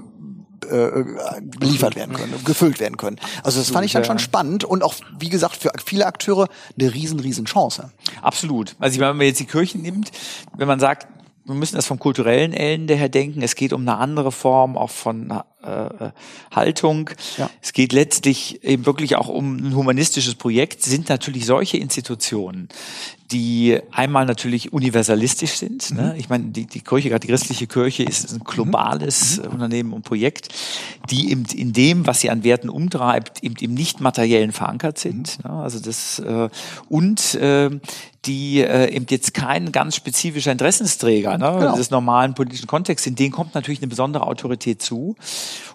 äh, geliefert werden können, gefüllt werden können. Also das fand ich dann schon spannend und auch, wie gesagt, für viele Akteure eine riesen, riesen Chance. Absolut. Also wenn man jetzt die Kirchen nimmt, wenn man sagt, wir müssen das vom kulturellen Ende her denken. Es geht um eine andere Form auch von äh, Haltung. Ja. Es geht letztlich eben wirklich auch um ein humanistisches Projekt. Sind natürlich solche Institutionen, die einmal natürlich universalistisch sind. Ne? Mhm. Ich meine, die, die Kirche, gerade die christliche Kirche, ist ein globales mhm. Unternehmen und Projekt, die eben in dem, was sie an Werten umtreibt, eben im nicht materiellen verankert sind. Mhm. Ne? Also das äh, und äh, die äh, eben jetzt kein ganz spezifischer Interessensträger ne, genau. des normalen politischen Kontexts, in denen kommt natürlich eine besondere Autorität zu.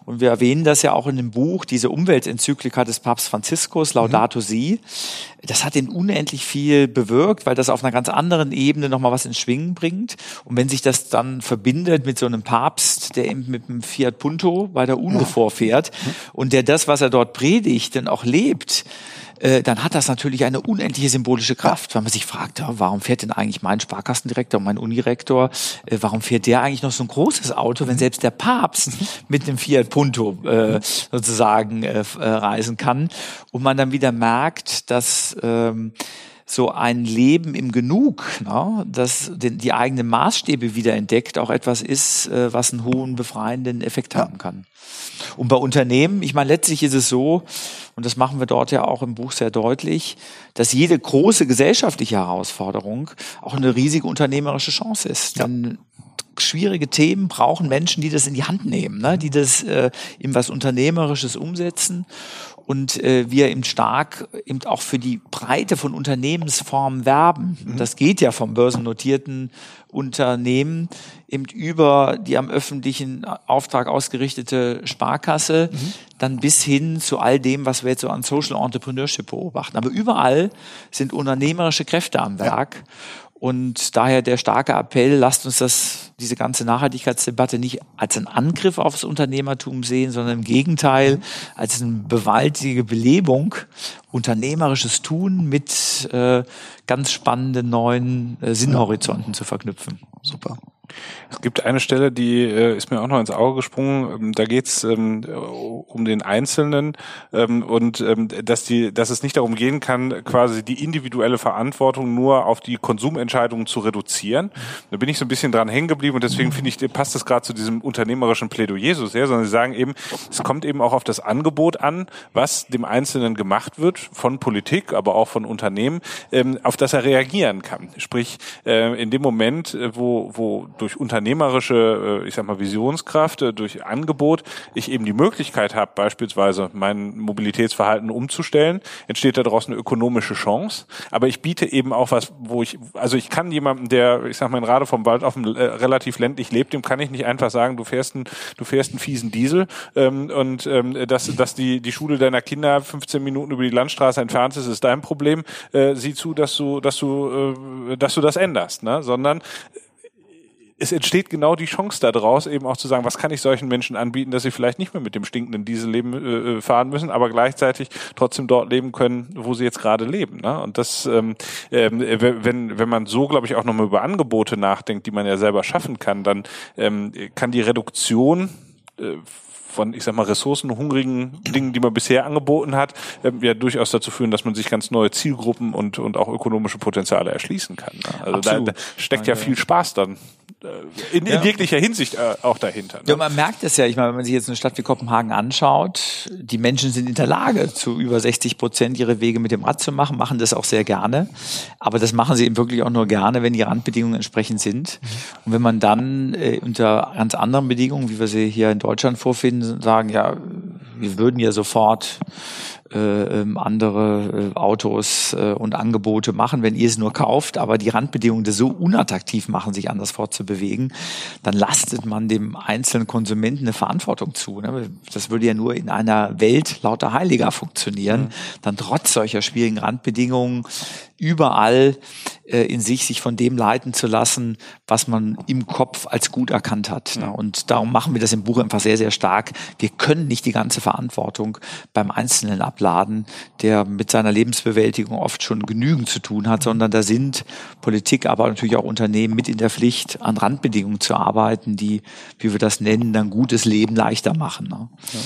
Und wir erwähnen das ja auch in dem Buch, diese Umweltenzyklika des Papst Franziskus, Laudato mhm. Si. Das hat ihn unendlich viel bewirkt, weil das auf einer ganz anderen Ebene nochmal was ins Schwingen bringt. Und wenn sich das dann verbindet mit so einem Papst, der eben mit einem Fiat Punto bei der UNO ja. vorfährt und der das, was er dort predigt, dann auch lebt, äh, dann hat das natürlich eine unendliche symbolische Kraft, weil man sich fragt, warum fährt denn eigentlich mein Sparkassendirektor, mein Unirektor, äh, warum fährt der eigentlich noch so ein großes Auto, wenn selbst der Papst mit einem Fiat Punto äh, sozusagen äh, äh, reisen kann und man dann wieder merkt, dass ähm, so ein Leben im Genug, ne, das den, die eigenen Maßstäbe wieder entdeckt, auch etwas ist, äh, was einen hohen befreienden Effekt haben kann. Und bei Unternehmen, ich meine, letztlich ist es so, und das machen wir dort ja auch im Buch sehr deutlich, dass jede große gesellschaftliche Herausforderung auch eine riesige unternehmerische Chance ist. Ja. Denn schwierige Themen brauchen Menschen, die das in die Hand nehmen, ne? die das äh, in was Unternehmerisches umsetzen und äh, wir eben stark eben auch für die Breite von Unternehmensformen werben. Mhm. Das geht ja vom börsennotierten Unternehmen eben über die am öffentlichen Auftrag ausgerichtete Sparkasse mhm. dann bis hin zu all dem, was wir jetzt so an Social Entrepreneurship beobachten. Aber überall sind unternehmerische Kräfte am Werk. Ja. Und daher der starke Appell, lasst uns das, diese ganze Nachhaltigkeitsdebatte nicht als einen Angriff aufs Unternehmertum sehen, sondern im Gegenteil als eine bewaltige Belebung, unternehmerisches Tun mit äh, ganz spannenden neuen äh, Sinnhorizonten zu verknüpfen. Super. Es gibt eine Stelle, die äh, ist mir auch noch ins Auge gesprungen. Ähm, da geht es ähm, um den Einzelnen ähm, und ähm, dass die, dass es nicht darum gehen kann, quasi die individuelle Verantwortung nur auf die Konsumentscheidungen zu reduzieren. Da bin ich so ein bisschen dran hängen geblieben und deswegen finde ich, passt das gerade zu diesem unternehmerischen Plädoyer so sehr, sondern sie sagen eben, es kommt eben auch auf das Angebot an, was dem Einzelnen gemacht wird von Politik, aber auch von Unternehmen, ähm, auf das er reagieren kann. Sprich, äh, in dem Moment, äh, wo, wo durch unternehmerische, äh, ich sag mal, Visionskraft, äh, durch Angebot, ich eben die Möglichkeit habe, beispielsweise mein Mobilitätsverhalten umzustellen, entsteht daraus eine ökonomische Chance. Aber ich biete eben auch was, wo ich, also ich kann jemandem, der, ich sag mal, gerade vom Wald auf dem äh, relativ ländlich lebt, dem kann ich nicht einfach sagen, du fährst einen, du fährst einen fiesen Diesel ähm, und ähm, dass, dass die, die Schule deiner Kinder 15 Minuten über die Landstraße entfernt ist, ist dein Problem. Äh, sieh zu, dass du, dass du, äh, dass du das änderst, ne? sondern es entsteht genau die Chance daraus, eben auch zu sagen, was kann ich solchen Menschen anbieten, dass sie vielleicht nicht mehr mit dem stinkenden Diesel leben, äh, äh fahren müssen, aber gleichzeitig trotzdem dort leben können, wo sie jetzt gerade leben. Ne? Und das, ähm, äh, wenn, wenn man so, glaube ich, auch nochmal über Angebote nachdenkt, die man ja selber schaffen kann, dann ähm, kann die Reduktion äh, von, ich sag mal, ressourcenhungrigen Dingen, die man bisher angeboten hat, ähm, ja durchaus dazu führen, dass man sich ganz neue Zielgruppen und, und auch ökonomische Potenziale erschließen kann. Ne? Also da, da, steckt ja viel Spaß dann in, in ja. jeglicher Hinsicht äh, auch dahinter. Ne? Ja, man merkt es ja, ich meine, wenn man sich jetzt eine Stadt wie Kopenhagen anschaut, die Menschen sind in der Lage, zu über 60 Prozent ihre Wege mit dem Rad zu machen, machen das auch sehr gerne. Aber das machen sie eben wirklich auch nur gerne, wenn die Randbedingungen entsprechend sind. Und wenn man dann äh, unter ganz anderen Bedingungen, wie wir sie hier in Deutschland vorfinden, sagen, ja, wir würden ja sofort äh, ähm, andere äh, Autos äh, und Angebote machen, wenn ihr es nur kauft, aber die Randbedingungen das so unattraktiv machen, sich anders fortzubewegen, dann lastet man dem einzelnen Konsumenten eine Verantwortung zu. Ne? Das würde ja nur in einer Welt lauter Heiliger funktionieren, mhm. dann trotz solcher schwierigen Randbedingungen überall äh, in sich, sich von dem leiten zu lassen, was man im Kopf als gut erkannt hat. Ne? Und darum machen wir das im Buch einfach sehr, sehr stark. Wir können nicht die ganze Verantwortung beim Einzelnen abladen, der mit seiner Lebensbewältigung oft schon genügend zu tun hat, sondern da sind Politik, aber natürlich auch Unternehmen mit in der Pflicht, an Randbedingungen zu arbeiten, die, wie wir das nennen, dann gutes Leben leichter machen. Ne? Ja.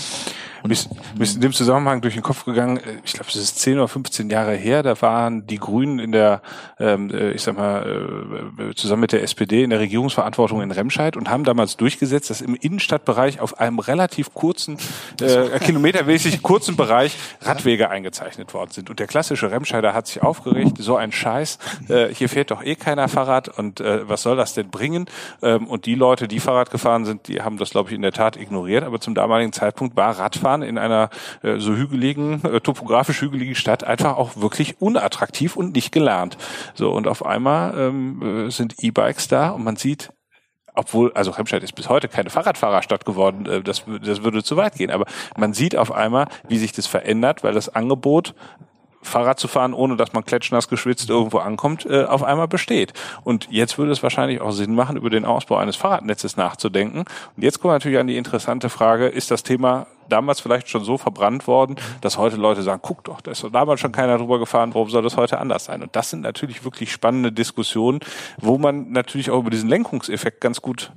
Mir ist, mir ist in dem Zusammenhang durch den Kopf gegangen, äh, ich glaube, das ist 10 oder 15 Jahre her, da waren die Grünen in der, ähm, äh, ich sag mal, äh, zusammen mit der SPD in der Regierungsverantwortung in Remscheid und haben damals durchgesetzt, dass im Innenstadtbereich auf einem relativ kurzen, äh, kilometermäßig kurzen Bereich Radwege eingezeichnet worden sind. Und der klassische Remscheider hat sich aufgeregt, so ein Scheiß, äh, hier fährt doch eh keiner Fahrrad und äh, was soll das denn bringen? Ähm, und die Leute, die Fahrrad gefahren sind, die haben das, glaube ich, in der Tat ignoriert, aber zum damaligen Zeitpunkt war Radfahren Fahren in einer äh, so hügeligen, äh, topografisch hügeligen Stadt einfach auch wirklich unattraktiv und nicht gelernt. So, und auf einmal ähm, äh, sind E-Bikes da und man sieht, obwohl, also Remscheid ist bis heute keine Fahrradfahrerstadt geworden, äh, das, das würde zu weit gehen, aber man sieht auf einmal, wie sich das verändert, weil das Angebot Fahrrad zu fahren, ohne dass man klatschnass geschwitzt irgendwo ankommt, äh, auf einmal besteht. Und jetzt würde es wahrscheinlich auch Sinn machen, über den Ausbau eines Fahrradnetzes nachzudenken. Und jetzt kommt natürlich an die interessante Frage, ist das Thema damals vielleicht schon so verbrannt worden, dass heute Leute sagen, guck doch, da ist doch damals schon keiner drüber gefahren, warum soll das heute anders sein? Und das sind natürlich wirklich spannende Diskussionen, wo man natürlich auch über diesen Lenkungseffekt ganz gut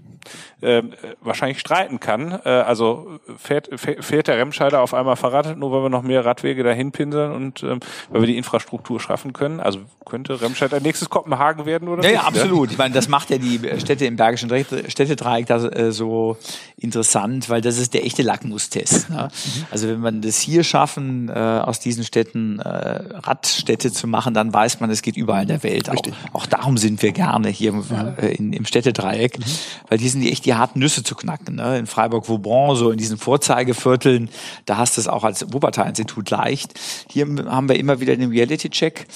äh, wahrscheinlich streiten kann. Äh, also fährt, fährt der Remscheider auf einmal Fahrrad, nur weil wir noch mehr Radwege dahin pinseln und ähm, weil wir die Infrastruktur schaffen können. Also könnte Remscheid ein nächstes Kopenhagen werden oder ja, nicht? Ja, absolut. Ich meine, das macht ja die Städte im Bergischen Städtedreieck da äh, so interessant, weil das ist der echte Lackmustest. Ne? Mhm. Also wenn man das hier schaffen, äh, aus diesen Städten äh, Radstädte zu machen, dann weiß man, es geht überall in der Welt. Auch, auch darum sind wir gerne hier äh, in, im Städtedreieck, mhm. weil die sind die echt die harten Nüsse zu knacken. Ne? In Freiburg-Vauban, so in diesen Vorzeigevierteln, da hast du es auch als Wuppertal-Institut leicht. Hier haben wir immer wieder den Reality-Check.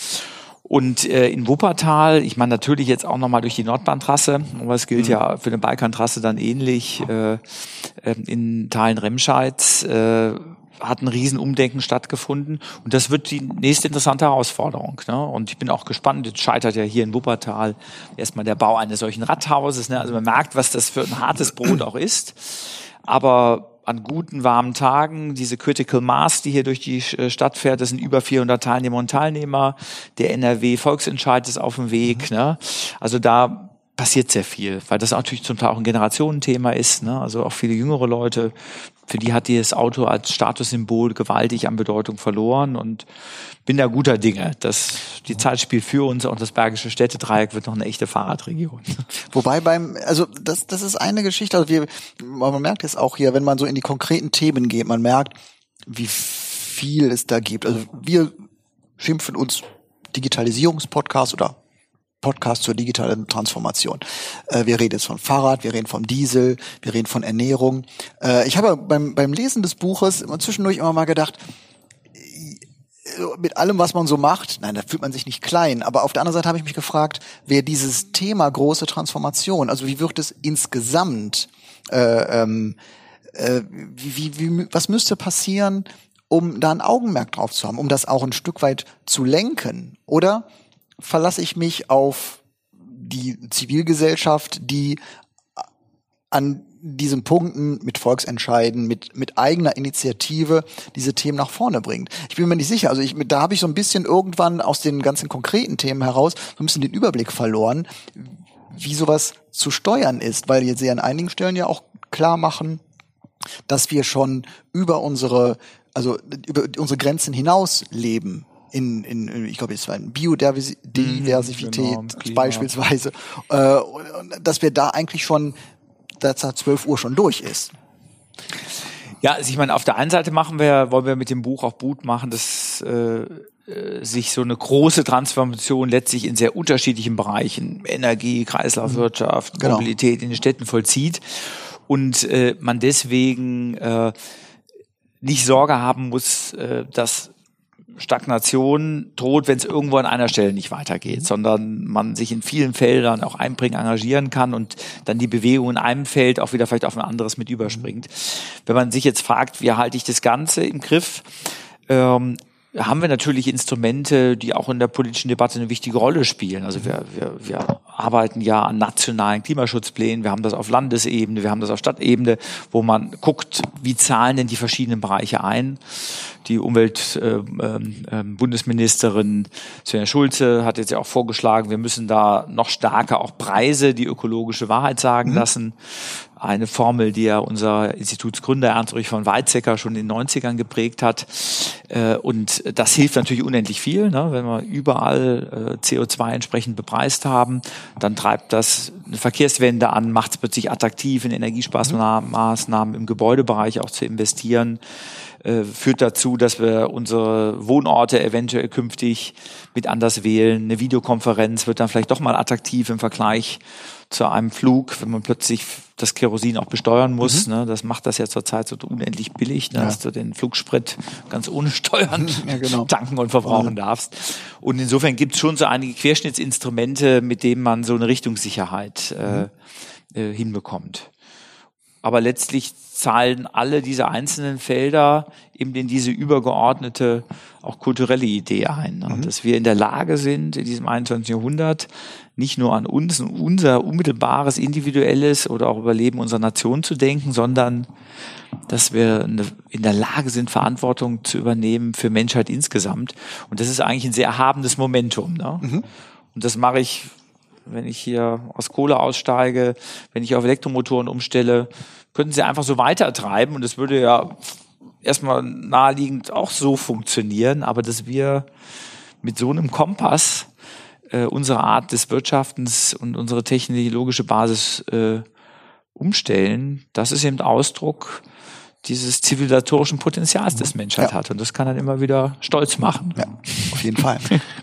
Und äh, in Wuppertal, ich meine natürlich jetzt auch nochmal durch die Nordbahntrasse, aber es gilt mhm. ja für eine Balkantrasse dann ähnlich, äh, ähm, in Teilen Remscheids äh, hat ein Riesenumdenken stattgefunden und das wird die nächste interessante Herausforderung. Ne? Und ich bin auch gespannt, jetzt scheitert ja hier in Wuppertal erstmal der Bau eines solchen Radhauses. Ne? Also man merkt, was das für ein hartes Brot auch ist. Aber an guten, warmen Tagen, diese Critical Mass, die hier durch die äh, Stadt fährt, das sind über 400 Teilnehmer und Teilnehmer. Der NRW-Volksentscheid ist auf dem Weg. Ne? Also da passiert sehr viel, weil das natürlich zum Teil auch ein Generationenthema ist. Ne? Also auch viele jüngere Leute, für die hat dieses Auto als Statussymbol gewaltig an Bedeutung verloren und bin da guter Dinge, dass die Zeit spielt für uns und das Bergische Städtedreieck wird noch eine echte Fahrradregion. Wobei beim, also das, das ist eine Geschichte, also wir, man merkt es auch hier, wenn man so in die konkreten Themen geht, man merkt, wie viel es da gibt. Also wir schimpfen uns Digitalisierungspodcast oder Podcast zur digitalen Transformation. Äh, wir reden jetzt von Fahrrad, wir reden vom Diesel, wir reden von Ernährung. Äh, ich habe beim, beim Lesen des Buches immer zwischendurch immer mal gedacht, mit allem, was man so macht, nein, da fühlt man sich nicht klein, aber auf der anderen Seite habe ich mich gefragt, wer dieses Thema große Transformation, also wie wird es insgesamt, äh, ähm, äh, wie, wie, was müsste passieren, um da ein Augenmerk drauf zu haben, um das auch ein Stück weit zu lenken? Oder verlasse ich mich auf die Zivilgesellschaft, die an diesen Punkten mit Volksentscheiden, mit, mit eigener Initiative diese Themen nach vorne bringt. Ich bin mir nicht sicher. Also ich, da habe ich so ein bisschen irgendwann aus den ganzen konkreten Themen heraus so ein bisschen den Überblick verloren, wie sowas zu steuern ist, weil jetzt sie an einigen Stellen ja auch klar machen, dass wir schon über unsere, also über unsere Grenzen hinaus leben in, in ich glaube, es war in Biodiversität mhm, genau, beispielsweise, äh, dass wir da eigentlich schon, dass da 12 Uhr schon durch ist. Ja, also ich meine, auf der einen Seite machen wir, wollen wir mit dem Buch auch Mut machen, dass äh, äh, sich so eine große Transformation letztlich in sehr unterschiedlichen Bereichen, Energie, Kreislaufwirtschaft, genau. Mobilität in den Städten vollzieht und äh, man deswegen äh, nicht Sorge haben muss, äh, dass Stagnation droht, wenn es irgendwo an einer Stelle nicht weitergeht, sondern man sich in vielen Feldern auch einbringen, engagieren kann und dann die Bewegung in einem Feld auch wieder vielleicht auf ein anderes mit überspringt. Wenn man sich jetzt fragt, wie halte ich das Ganze im Griff, ähm, haben wir natürlich Instrumente, die auch in der politischen Debatte eine wichtige Rolle spielen. Also wir, wir, wir arbeiten ja an nationalen Klimaschutzplänen, wir haben das auf Landesebene, wir haben das auf Stadtebene, wo man guckt, wie zahlen denn die verschiedenen Bereiche ein. Die Umweltbundesministerin ähm, äh, äh, Svenja Schulze hat jetzt ja auch vorgeschlagen, wir müssen da noch stärker auch Preise, die ökologische Wahrheit sagen mhm. lassen eine Formel, die ja unser Institutsgründer Ernst-Ulrich von Weizsäcker schon in den 90ern geprägt hat. Äh, und das hilft natürlich unendlich viel, ne? wenn wir überall äh, CO2 entsprechend bepreist haben, dann treibt das eine Verkehrswende an, macht es plötzlich attraktiv, in Energiesparmaßnahmen im Gebäudebereich auch zu investieren äh, führt dazu, dass wir unsere Wohnorte eventuell künftig mit anders wählen. Eine Videokonferenz wird dann vielleicht doch mal attraktiv im Vergleich zu einem Flug, wenn man plötzlich das Kerosin auch besteuern muss. Mhm. Ne, das macht das ja zurzeit so unendlich billig, ne, ja. dass du den Flugsprit ganz ohne Steuern ja, genau. tanken und verbrauchen ja. darfst. Und insofern gibt es schon so einige Querschnittsinstrumente, mit denen man so eine Richtungssicherheit äh, mhm. äh, hinbekommt. Aber letztlich zahlen alle diese einzelnen Felder eben in diese übergeordnete, auch kulturelle Idee ein. Ne? Mhm. Dass wir in der Lage sind, in diesem 21. Jahrhundert nicht nur an uns, unser unmittelbares, individuelles oder auch Überleben unserer Nation zu denken, sondern dass wir in der Lage sind, Verantwortung zu übernehmen für Menschheit insgesamt. Und das ist eigentlich ein sehr erhabenes Momentum. Ne? Mhm. Und das mache ich wenn ich hier aus Kohle aussteige, wenn ich auf Elektromotoren umstelle, könnten sie einfach so weitertreiben und es würde ja erstmal naheliegend auch so funktionieren, aber dass wir mit so einem Kompass äh, unsere Art des Wirtschaftens und unsere technologische Basis äh, umstellen, das ist eben Ausdruck dieses zivilisatorischen Potenzials, das Menschheit ja. hat. Und das kann dann immer wieder stolz machen. Ja, auf jeden Fall.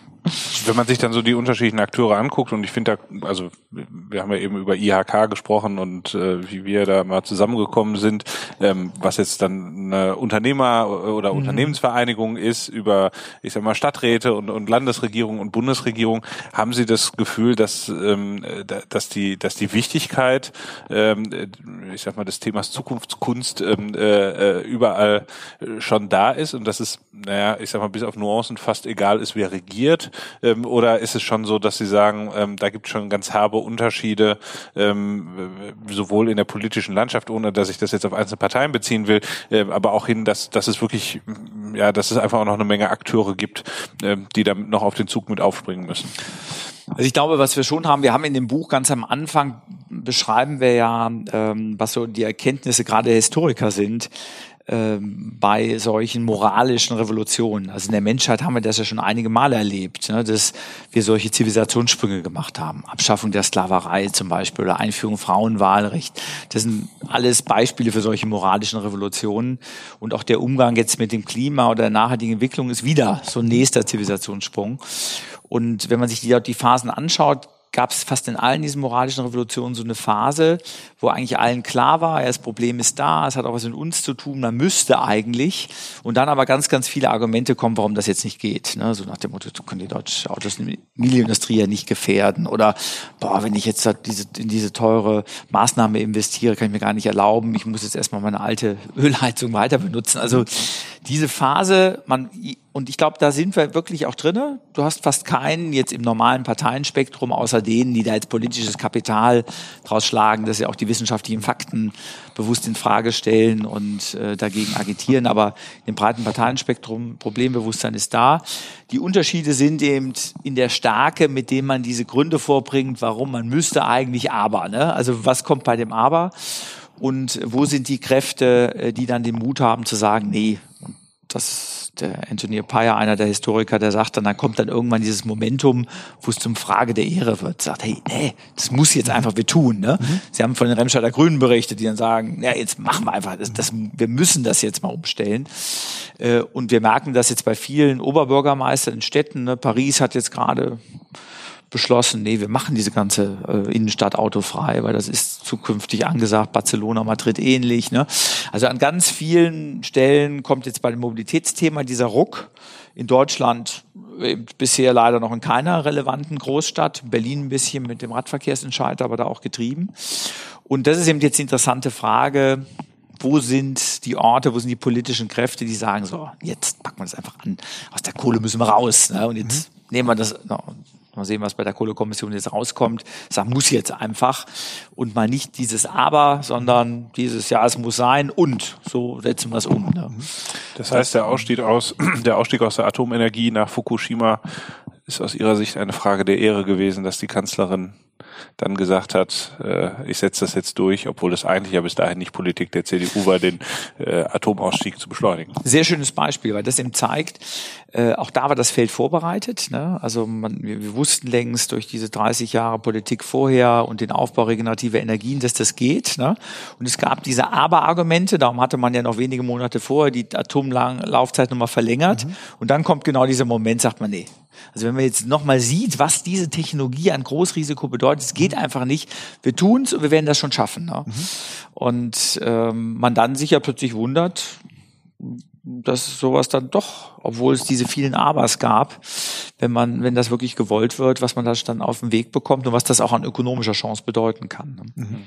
Wenn man sich dann so die unterschiedlichen Akteure anguckt und ich finde da, also wir haben ja eben über IHK gesprochen und äh, wie wir da mal zusammengekommen sind, ähm, was jetzt dann eine Unternehmer- oder mhm. Unternehmensvereinigung ist, über, ich sag mal, Stadträte und, und Landesregierung und Bundesregierung, haben Sie das Gefühl, dass, ähm, dass die, dass die Wichtigkeit, ähm, ich sag mal, des Themas Zukunftskunst ähm, äh, überall schon da ist und dass es, naja, ich sag mal, bis auf Nuancen fast egal ist, wer regiert? Ähm, oder ist es schon so, dass Sie sagen, ähm, da gibt es schon ganz herbe Unterschiede, ähm, sowohl in der politischen Landschaft, ohne dass ich das jetzt auf einzelne Parteien beziehen will, äh, aber auch hin, dass, dass es wirklich, ja, dass es einfach auch noch eine Menge Akteure gibt, äh, die da noch auf den Zug mit aufspringen müssen? Also ich glaube, was wir schon haben, wir haben in dem Buch ganz am Anfang beschreiben wir ja, ähm, was so die Erkenntnisse gerade der Historiker sind, bei solchen moralischen Revolutionen. Also in der Menschheit haben wir das ja schon einige Male erlebt, ne, dass wir solche Zivilisationssprünge gemacht haben. Abschaffung der Sklaverei zum Beispiel oder Einführung Frauenwahlrecht. Das sind alles Beispiele für solche moralischen Revolutionen. Und auch der Umgang jetzt mit dem Klima oder der nachhaltigen Entwicklung ist wieder so ein nächster Zivilisationssprung. Und wenn man sich die, die Phasen anschaut, gab es fast in allen diesen moralischen Revolutionen so eine Phase, wo eigentlich allen klar war, ja, das Problem ist da, es hat auch was mit uns zu tun, man müsste eigentlich. Und dann aber ganz, ganz viele Argumente kommen, warum das jetzt nicht geht. Ne? So nach dem Motto, du können die deutsche Automobilindustrie ja nicht gefährden. Oder, boah, wenn ich jetzt diese, in diese teure Maßnahme investiere, kann ich mir gar nicht erlauben, ich muss jetzt erstmal meine alte Ölheizung weiter benutzen. Also diese Phase, man und ich glaube, da sind wir wirklich auch drinne. Du hast fast keinen jetzt im normalen Parteienspektrum, außer denen, die da jetzt politisches Kapital draus schlagen, dass sie auch die wissenschaftlichen Fakten bewusst in Frage stellen und äh, dagegen agitieren. Aber im breiten Parteienspektrum Problembewusstsein ist da. Die Unterschiede sind eben in der Stärke, mit dem man diese Gründe vorbringt, warum man müsste eigentlich aber. Ne? Also was kommt bei dem aber? Und wo sind die Kräfte, äh, die dann den Mut haben zu sagen, nee, das der Anthony Payer, einer der Historiker, der sagt dann, dann kommt dann irgendwann dieses Momentum, wo es zum Frage der Ehre wird. Sagt, hey, nee, das muss jetzt einfach wir tun. Ne? Mhm. Sie haben von den Remscheider Grünen berichtet, die dann sagen, ja, jetzt machen wir einfach, das, das, wir müssen das jetzt mal umstellen. Äh, und wir merken das jetzt bei vielen Oberbürgermeistern in Städten. Ne? Paris hat jetzt gerade beschlossen, nee, wir machen diese ganze äh, Innenstadt autofrei, weil das ist zukünftig angesagt, Barcelona, Madrid ähnlich. Ne? Also an ganz vielen Stellen kommt jetzt bei dem Mobilitätsthema dieser Ruck. In Deutschland bisher leider noch in keiner relevanten Großstadt. Berlin ein bisschen mit dem Radverkehrsentscheid, aber da auch getrieben. Und das ist eben jetzt die interessante Frage, wo sind die Orte, wo sind die politischen Kräfte, die sagen so, jetzt packen wir das einfach an, aus der Kohle müssen wir raus. Ne? Und jetzt mhm. nehmen wir das, Mal sehen, was bei der Kohlekommission jetzt rauskommt. Das muss jetzt einfach und mal nicht dieses Aber, sondern dieses Ja, es muss sein und so setzen wir es um. Ne? Das heißt, der Ausstieg aus der Ausstieg aus der Atomenergie nach Fukushima ist aus Ihrer Sicht eine Frage der Ehre gewesen, dass die Kanzlerin dann gesagt hat, äh, ich setze das jetzt durch, obwohl das eigentlich ja bis dahin nicht Politik der CDU war, den äh, Atomausstieg zu beschleunigen. Sehr schönes Beispiel, weil das eben zeigt, äh, auch da war das Feld vorbereitet. Ne? Also man, wir, wir wussten längst durch diese 30 Jahre Politik vorher und den Aufbau regenerativer Energien, dass das geht. Ne? Und es gab diese Aber-Argumente, darum hatte man ja noch wenige Monate vorher die Atomlaufzeit nochmal verlängert. Mhm. Und dann kommt genau dieser Moment, sagt man, nee, also wenn man jetzt nochmal sieht, was diese Technologie an Großrisiko bedeutet, es geht einfach nicht. Wir tun's und wir werden das schon schaffen. Ne? Mhm. Und ähm, man dann sich ja plötzlich wundert, dass sowas dann doch, obwohl es diese vielen Abers gab, wenn man, wenn das wirklich gewollt wird, was man da dann auf den Weg bekommt und was das auch an ökonomischer Chance bedeuten kann. Ne? Mhm.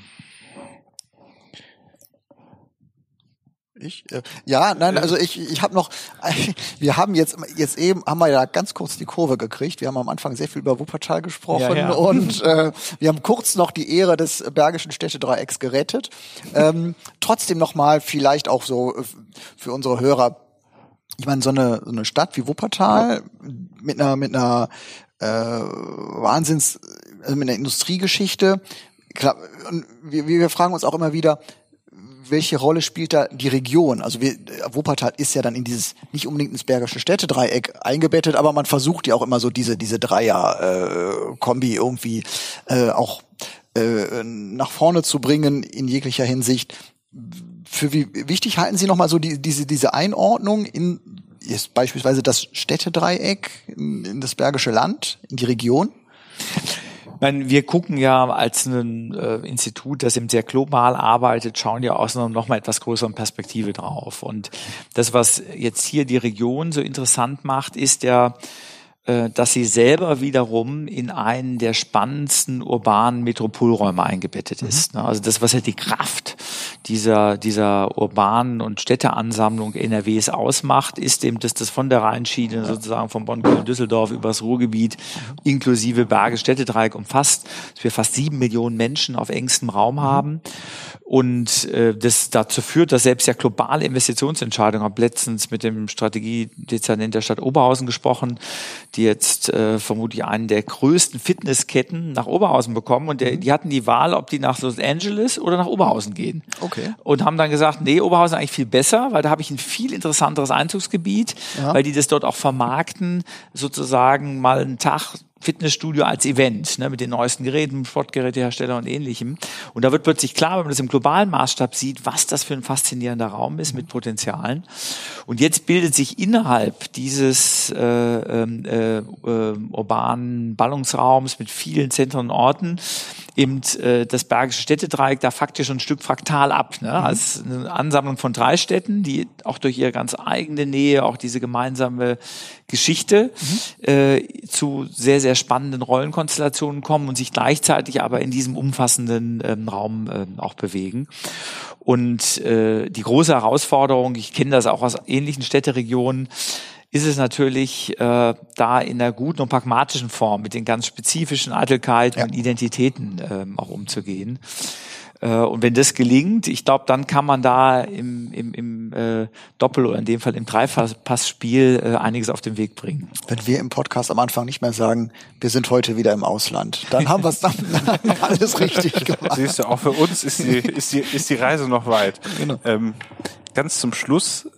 Ich? Äh, ja, nein, also ich, ich habe noch, wir haben jetzt, jetzt eben, haben wir ja ganz kurz die Kurve gekriegt. Wir haben am Anfang sehr viel über Wuppertal gesprochen ja, ja. und äh, wir haben kurz noch die Ehre des Bergischen Städtedreiecks gerettet. Ähm, trotzdem nochmal vielleicht auch so äh, für unsere Hörer, ich meine, so eine, so eine Stadt wie Wuppertal mit einer, mit einer äh, Wahnsinns, also mit einer Industriegeschichte, klar, wir, wir fragen uns auch immer wieder, welche Rolle spielt da die Region? Also wir, Wuppertal ist ja dann in dieses nicht unbedingt ins Bergische Städtedreieck eingebettet, aber man versucht ja auch immer so diese diese Dreier-Kombi äh, irgendwie äh, auch äh, nach vorne zu bringen in jeglicher Hinsicht. Für wie wichtig halten Sie nochmal so die, diese diese Einordnung in ist beispielsweise das Städtedreieck in, in das Bergische Land, in die Region? Meine, wir gucken ja als ein äh, Institut, das eben sehr global arbeitet, schauen ja aus einer noch mal etwas größeren Perspektive drauf. Und das, was jetzt hier die Region so interessant macht, ist ja, dass sie selber wiederum in einen der spannendsten urbanen Metropolräume eingebettet mhm. ist. Mhm. Also das, was halt die Kraft dieser, dieser urbanen und Städteansammlung NRWs ausmacht, ist eben, dass das von der Rheinschiene sozusagen von Bonn, Köln, Düsseldorf übers Ruhrgebiet inklusive Berge, Städtedreieck umfasst, dass wir fast sieben Millionen Menschen auf engstem Raum mhm. haben und äh, das dazu führt, dass selbst ja globale Investitionsentscheidungen, habe letztens mit dem Strategiedezernent der Stadt Oberhausen gesprochen, die jetzt äh, vermutlich einen der größten Fitnessketten nach Oberhausen bekommen und der, mhm. die hatten die Wahl, ob die nach Los Angeles oder nach Oberhausen gehen. Okay. Und haben dann gesagt, nee, Oberhausen eigentlich viel besser, weil da habe ich ein viel interessanteres Einzugsgebiet, ja. weil die das dort auch vermarkten, sozusagen mal einen Tag Fitnessstudio als Event, ne, mit den neuesten Geräten, Sportgerätehersteller und ähnlichem. Und da wird plötzlich klar, wenn man das im globalen Maßstab sieht, was das für ein faszinierender Raum ist mit Potenzialen. Und jetzt bildet sich innerhalb dieses äh, ähm, äh, äh, urbanen Ballungsraums mit vielen Zentren und Orten eben äh, das Bergische Städtedreieck da faktisch ein Stück fraktal ab. Ne? Mhm. Als eine Ansammlung von drei Städten, die auch durch ihre ganz eigene Nähe, auch diese gemeinsame Geschichte mhm. äh, zu sehr, sehr spannenden Rollenkonstellationen kommen und sich gleichzeitig aber in diesem umfassenden ähm, Raum äh, auch bewegen. Und äh, die große Herausforderung, ich kenne das auch aus ähnlichen Städteregionen, ist es natürlich, äh, da in einer guten und pragmatischen Form mit den ganz spezifischen Eitelkeiten ja. und Identitäten ähm, auch umzugehen. Äh, und wenn das gelingt, ich glaube, dann kann man da im, im, im äh, Doppel- oder in dem Fall im Dreipassspiel äh, einiges auf den Weg bringen. Wenn wir im Podcast am Anfang nicht mehr sagen, wir sind heute wieder im Ausland, dann haben wir es dann, dann alles richtig gemacht. Siehst du, auch für uns ist die, ist die, ist die Reise noch weit. Genau. Ähm, ganz zum Schluss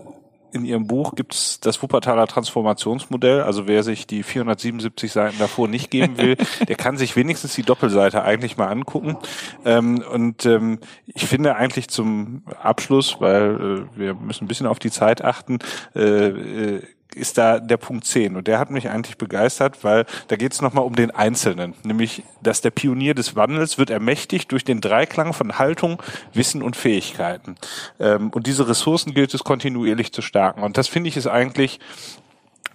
in Ihrem Buch gibt es das Wuppertaler Transformationsmodell. Also wer sich die 477 Seiten davor nicht geben will, der kann sich wenigstens die Doppelseite eigentlich mal angucken. Ähm, und ähm, ich finde eigentlich zum Abschluss, weil äh, wir müssen ein bisschen auf die Zeit achten, äh, äh, ist da der Punkt 10 und der hat mich eigentlich begeistert, weil da geht es nochmal um den Einzelnen, nämlich, dass der Pionier des Wandels wird ermächtigt durch den Dreiklang von Haltung, Wissen und Fähigkeiten. Ähm, und diese Ressourcen gilt es kontinuierlich zu stärken. Und das finde ich ist eigentlich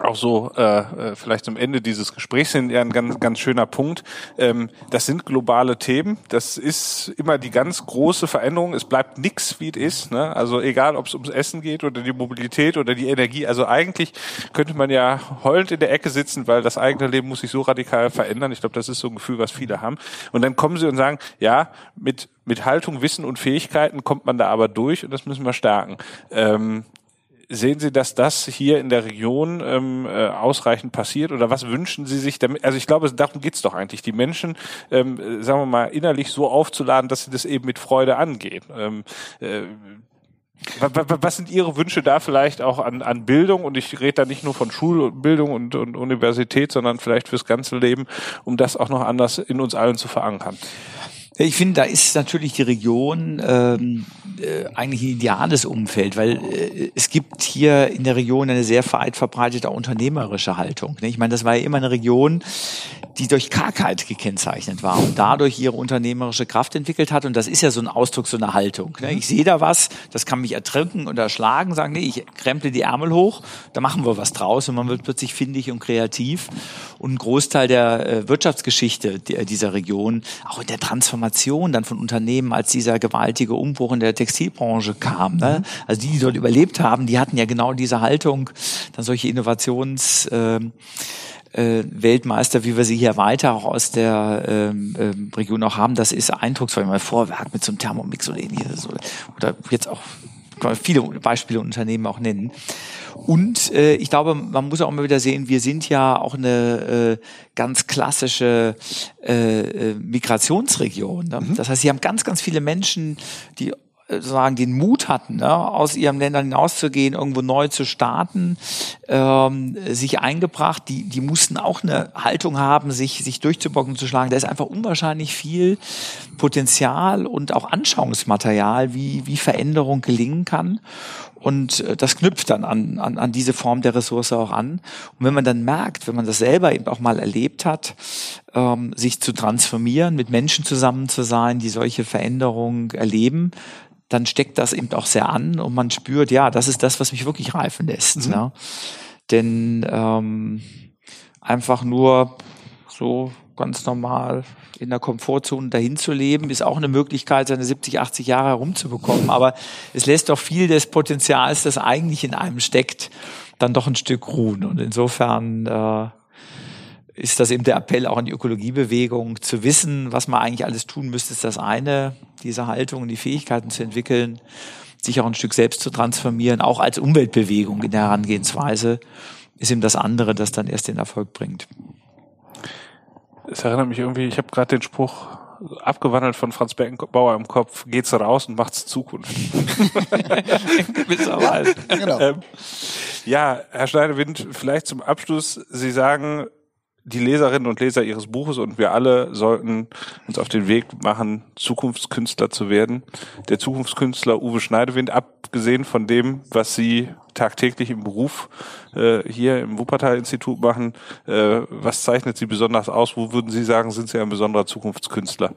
auch so äh, äh, vielleicht zum Ende dieses Gesprächs hin ja ein ganz ganz schöner Punkt. Ähm, das sind globale Themen. Das ist immer die ganz große Veränderung. Es bleibt nichts wie es ist. Ne? Also egal, ob es ums Essen geht oder die Mobilität oder die Energie. Also eigentlich könnte man ja heulend in der Ecke sitzen, weil das eigene Leben muss sich so radikal verändern. Ich glaube, das ist so ein Gefühl, was viele haben. Und dann kommen sie und sagen, ja, mit mit Haltung, Wissen und Fähigkeiten kommt man da aber durch und das müssen wir stärken. Ähm, sehen Sie, dass das hier in der Region ähm, äh, ausreichend passiert oder was wünschen Sie sich damit? Also ich glaube, darum geht's doch eigentlich, die Menschen, ähm, äh, sagen wir mal, innerlich so aufzuladen, dass sie das eben mit Freude angehen. Ähm, äh, was sind Ihre Wünsche da vielleicht auch an, an Bildung? Und ich rede da nicht nur von Schulbildung und, und Universität, sondern vielleicht fürs ganze Leben, um das auch noch anders in uns allen zu verankern. Ich finde, da ist natürlich die Region ähm, äh, eigentlich ein ideales Umfeld, weil äh, es gibt hier in der Region eine sehr weit verbreitete unternehmerische Haltung. Ne? Ich meine, das war ja immer eine Region, die durch Kargheit gekennzeichnet war und dadurch ihre unternehmerische Kraft entwickelt hat. Und das ist ja so ein Ausdruck so einer Haltung. Ne? Ich sehe da was, das kann mich ertrinken und erschlagen, sagen, nee, ich kremple die Ärmel hoch, da machen wir was draus und man wird plötzlich findig und kreativ. Und ein Großteil der äh, Wirtschaftsgeschichte dieser Region, auch in der Transformation dann von Unternehmen, als dieser gewaltige Umbruch in der Textilbranche kam. Ne? Also die, die dort überlebt haben, die hatten ja genau diese Haltung, dann solche Innovations... Äh, äh, Weltmeister, wie wir sie hier weiter auch aus der ähm, ähm, Region auch haben, das ist eindrucksvoll. Mein Vorwerk mit so einem Thermomix oder ähnliches oder jetzt auch viele Beispiele Unternehmen auch nennen. Und äh, ich glaube, man muss auch immer wieder sehen, wir sind ja auch eine äh, ganz klassische äh, äh Migrationsregion. Ne? Mhm. Das heißt, sie haben ganz, ganz viele Menschen, die sozusagen den Mut hatten, ne, aus ihren Ländern hinauszugehen, irgendwo neu zu starten, ähm, sich eingebracht. Die, die mussten auch eine Haltung haben, sich, sich durchzubocken, zu schlagen. Da ist einfach unwahrscheinlich viel Potenzial und auch Anschauungsmaterial, wie, wie Veränderung gelingen kann. Und äh, das knüpft dann an, an, an diese Form der Ressource auch an. Und wenn man dann merkt, wenn man das selber eben auch mal erlebt hat, ähm, sich zu transformieren, mit Menschen zusammen zu sein, die solche Veränderungen erleben, dann steckt das eben auch sehr an und man spürt, ja, das ist das, was mich wirklich reifen lässt. Mhm. Ne? Denn ähm, einfach nur so ganz normal in der Komfortzone dahin zu leben, ist auch eine Möglichkeit, seine 70, 80 Jahre herumzubekommen. Aber es lässt doch viel des Potenzials, das eigentlich in einem steckt, dann doch ein Stück ruhen. Und insofern äh, ist das eben der Appell auch an die Ökologiebewegung, zu wissen, was man eigentlich alles tun müsste, ist das eine, diese Haltung und die Fähigkeiten zu entwickeln, sich auch ein Stück selbst zu transformieren, auch als Umweltbewegung in der Herangehensweise, ist eben das andere, das dann erst den Erfolg bringt. Es erinnert mich irgendwie, ich habe gerade den Spruch abgewandelt von Franz Beckenbauer im Kopf, geht's raus und macht's Zukunft. Gewisserweise. Ja, genau. Ähm, ja, Herr Schneiderwind, vielleicht zum Abschluss. Sie sagen, die Leserinnen und Leser ihres Buches und wir alle sollten uns auf den Weg machen, Zukunftskünstler zu werden. Der Zukunftskünstler Uwe Schneidewind, abgesehen von dem, was Sie tagtäglich im Beruf äh, hier im Wuppertal-Institut machen, äh, was zeichnet Sie besonders aus? Wo würden Sie sagen, sind Sie ein besonderer Zukunftskünstler?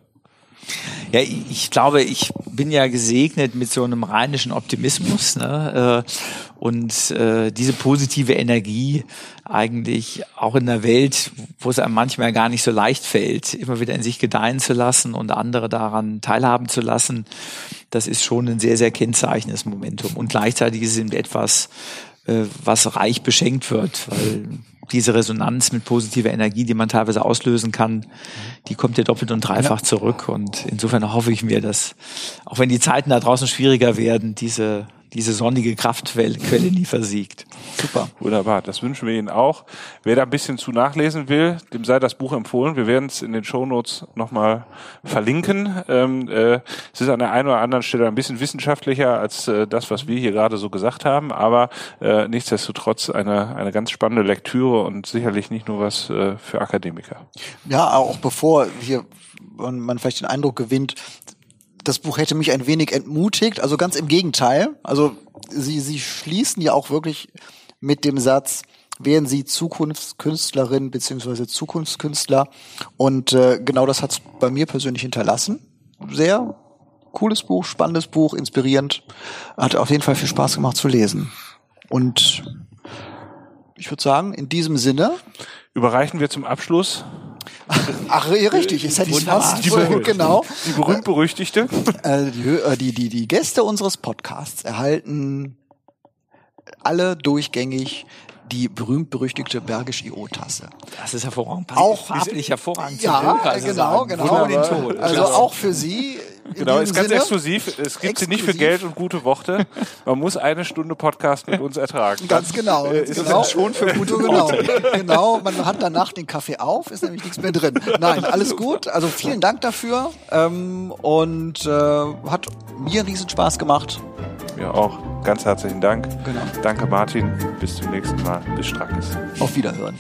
Ja, ich glaube, ich bin ja gesegnet mit so einem rheinischen Optimismus ne? Äh, und äh, diese positive Energie eigentlich auch in der Welt, wo es einem manchmal gar nicht so leicht fällt, immer wieder in sich gedeihen zu lassen und andere daran teilhaben zu lassen, das ist schon ein sehr, sehr kennzeichnendes Momentum. Und gleichzeitig ist es etwas, äh, was reich beschenkt wird, weil diese Resonanz mit positiver Energie, die man teilweise auslösen kann, die kommt ja doppelt und dreifach ja. zurück. Und insofern hoffe ich mir, dass, auch wenn die Zeiten da draußen schwieriger werden, diese diese sonnige Kraftquelle nie versiegt. Super. Wunderbar, das wünschen wir Ihnen auch. Wer da ein bisschen zu nachlesen will, dem sei das Buch empfohlen. Wir werden es in den Shownotes nochmal verlinken. Ähm, äh, es ist an der einen oder anderen Stelle ein bisschen wissenschaftlicher als äh, das, was wir hier gerade so gesagt haben, aber äh, nichtsdestotrotz eine, eine ganz spannende Lektüre und sicherlich nicht nur was äh, für Akademiker. Ja, auch bevor hier man vielleicht den Eindruck gewinnt, das Buch hätte mich ein wenig entmutigt, also ganz im Gegenteil. Also sie, sie schließen ja auch wirklich mit dem Satz, werden Sie Zukunftskünstlerin beziehungsweise Zukunftskünstler. Und äh, genau das hat es bei mir persönlich hinterlassen. Sehr cooles Buch, spannendes Buch, inspirierend. Hat auf jeden Fall viel Spaß gemacht zu lesen. Und ich würde sagen, in diesem Sinne. Überreichen wir zum Abschluss. Ach, ja, richtig, hätte ich fast Die, vorher- genau. die berühmt-berüchtigte. Äh, äh, die, die, die Gäste unseres Podcasts erhalten alle durchgängig die berühmt-berüchtigte Bergisch IO-Tasse. Das ist hervorragend. Auch- farblich hervorragend. Ja, also genau, genau. Vor den Ton. Also Klasse. auch für Sie. Genau, ist ganz Sinne. exklusiv. Es gibt sie nicht für Exklusiv. Geld und gute Worte. Man muss eine Stunde Podcast mit uns ertragen. Ganz genau. Äh, Ganz ist genau. das schon für gute genau. Worte. genau, man hat danach den Kaffee auf, ist nämlich nichts mehr drin. Nein, alles gut. Also vielen Dank dafür ähm, und äh, hat mir riesen Spaß gemacht. Ja, auch. Ganz herzlichen Dank. Genau. Danke, Martin. Bis zum nächsten Mal. Bis Strackes. Auf Wiederhören.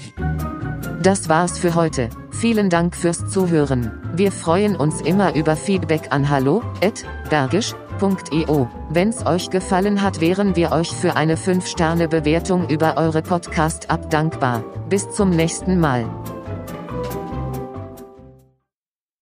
Das war's für heute. Vielen Dank fürs Zuhören. Wir freuen uns immer über Feedback an hallo@bergisch.io. Wenn's euch gefallen hat, wären wir euch für eine 5-Sterne-Bewertung über eure Podcast-App dankbar. Bis zum nächsten Mal.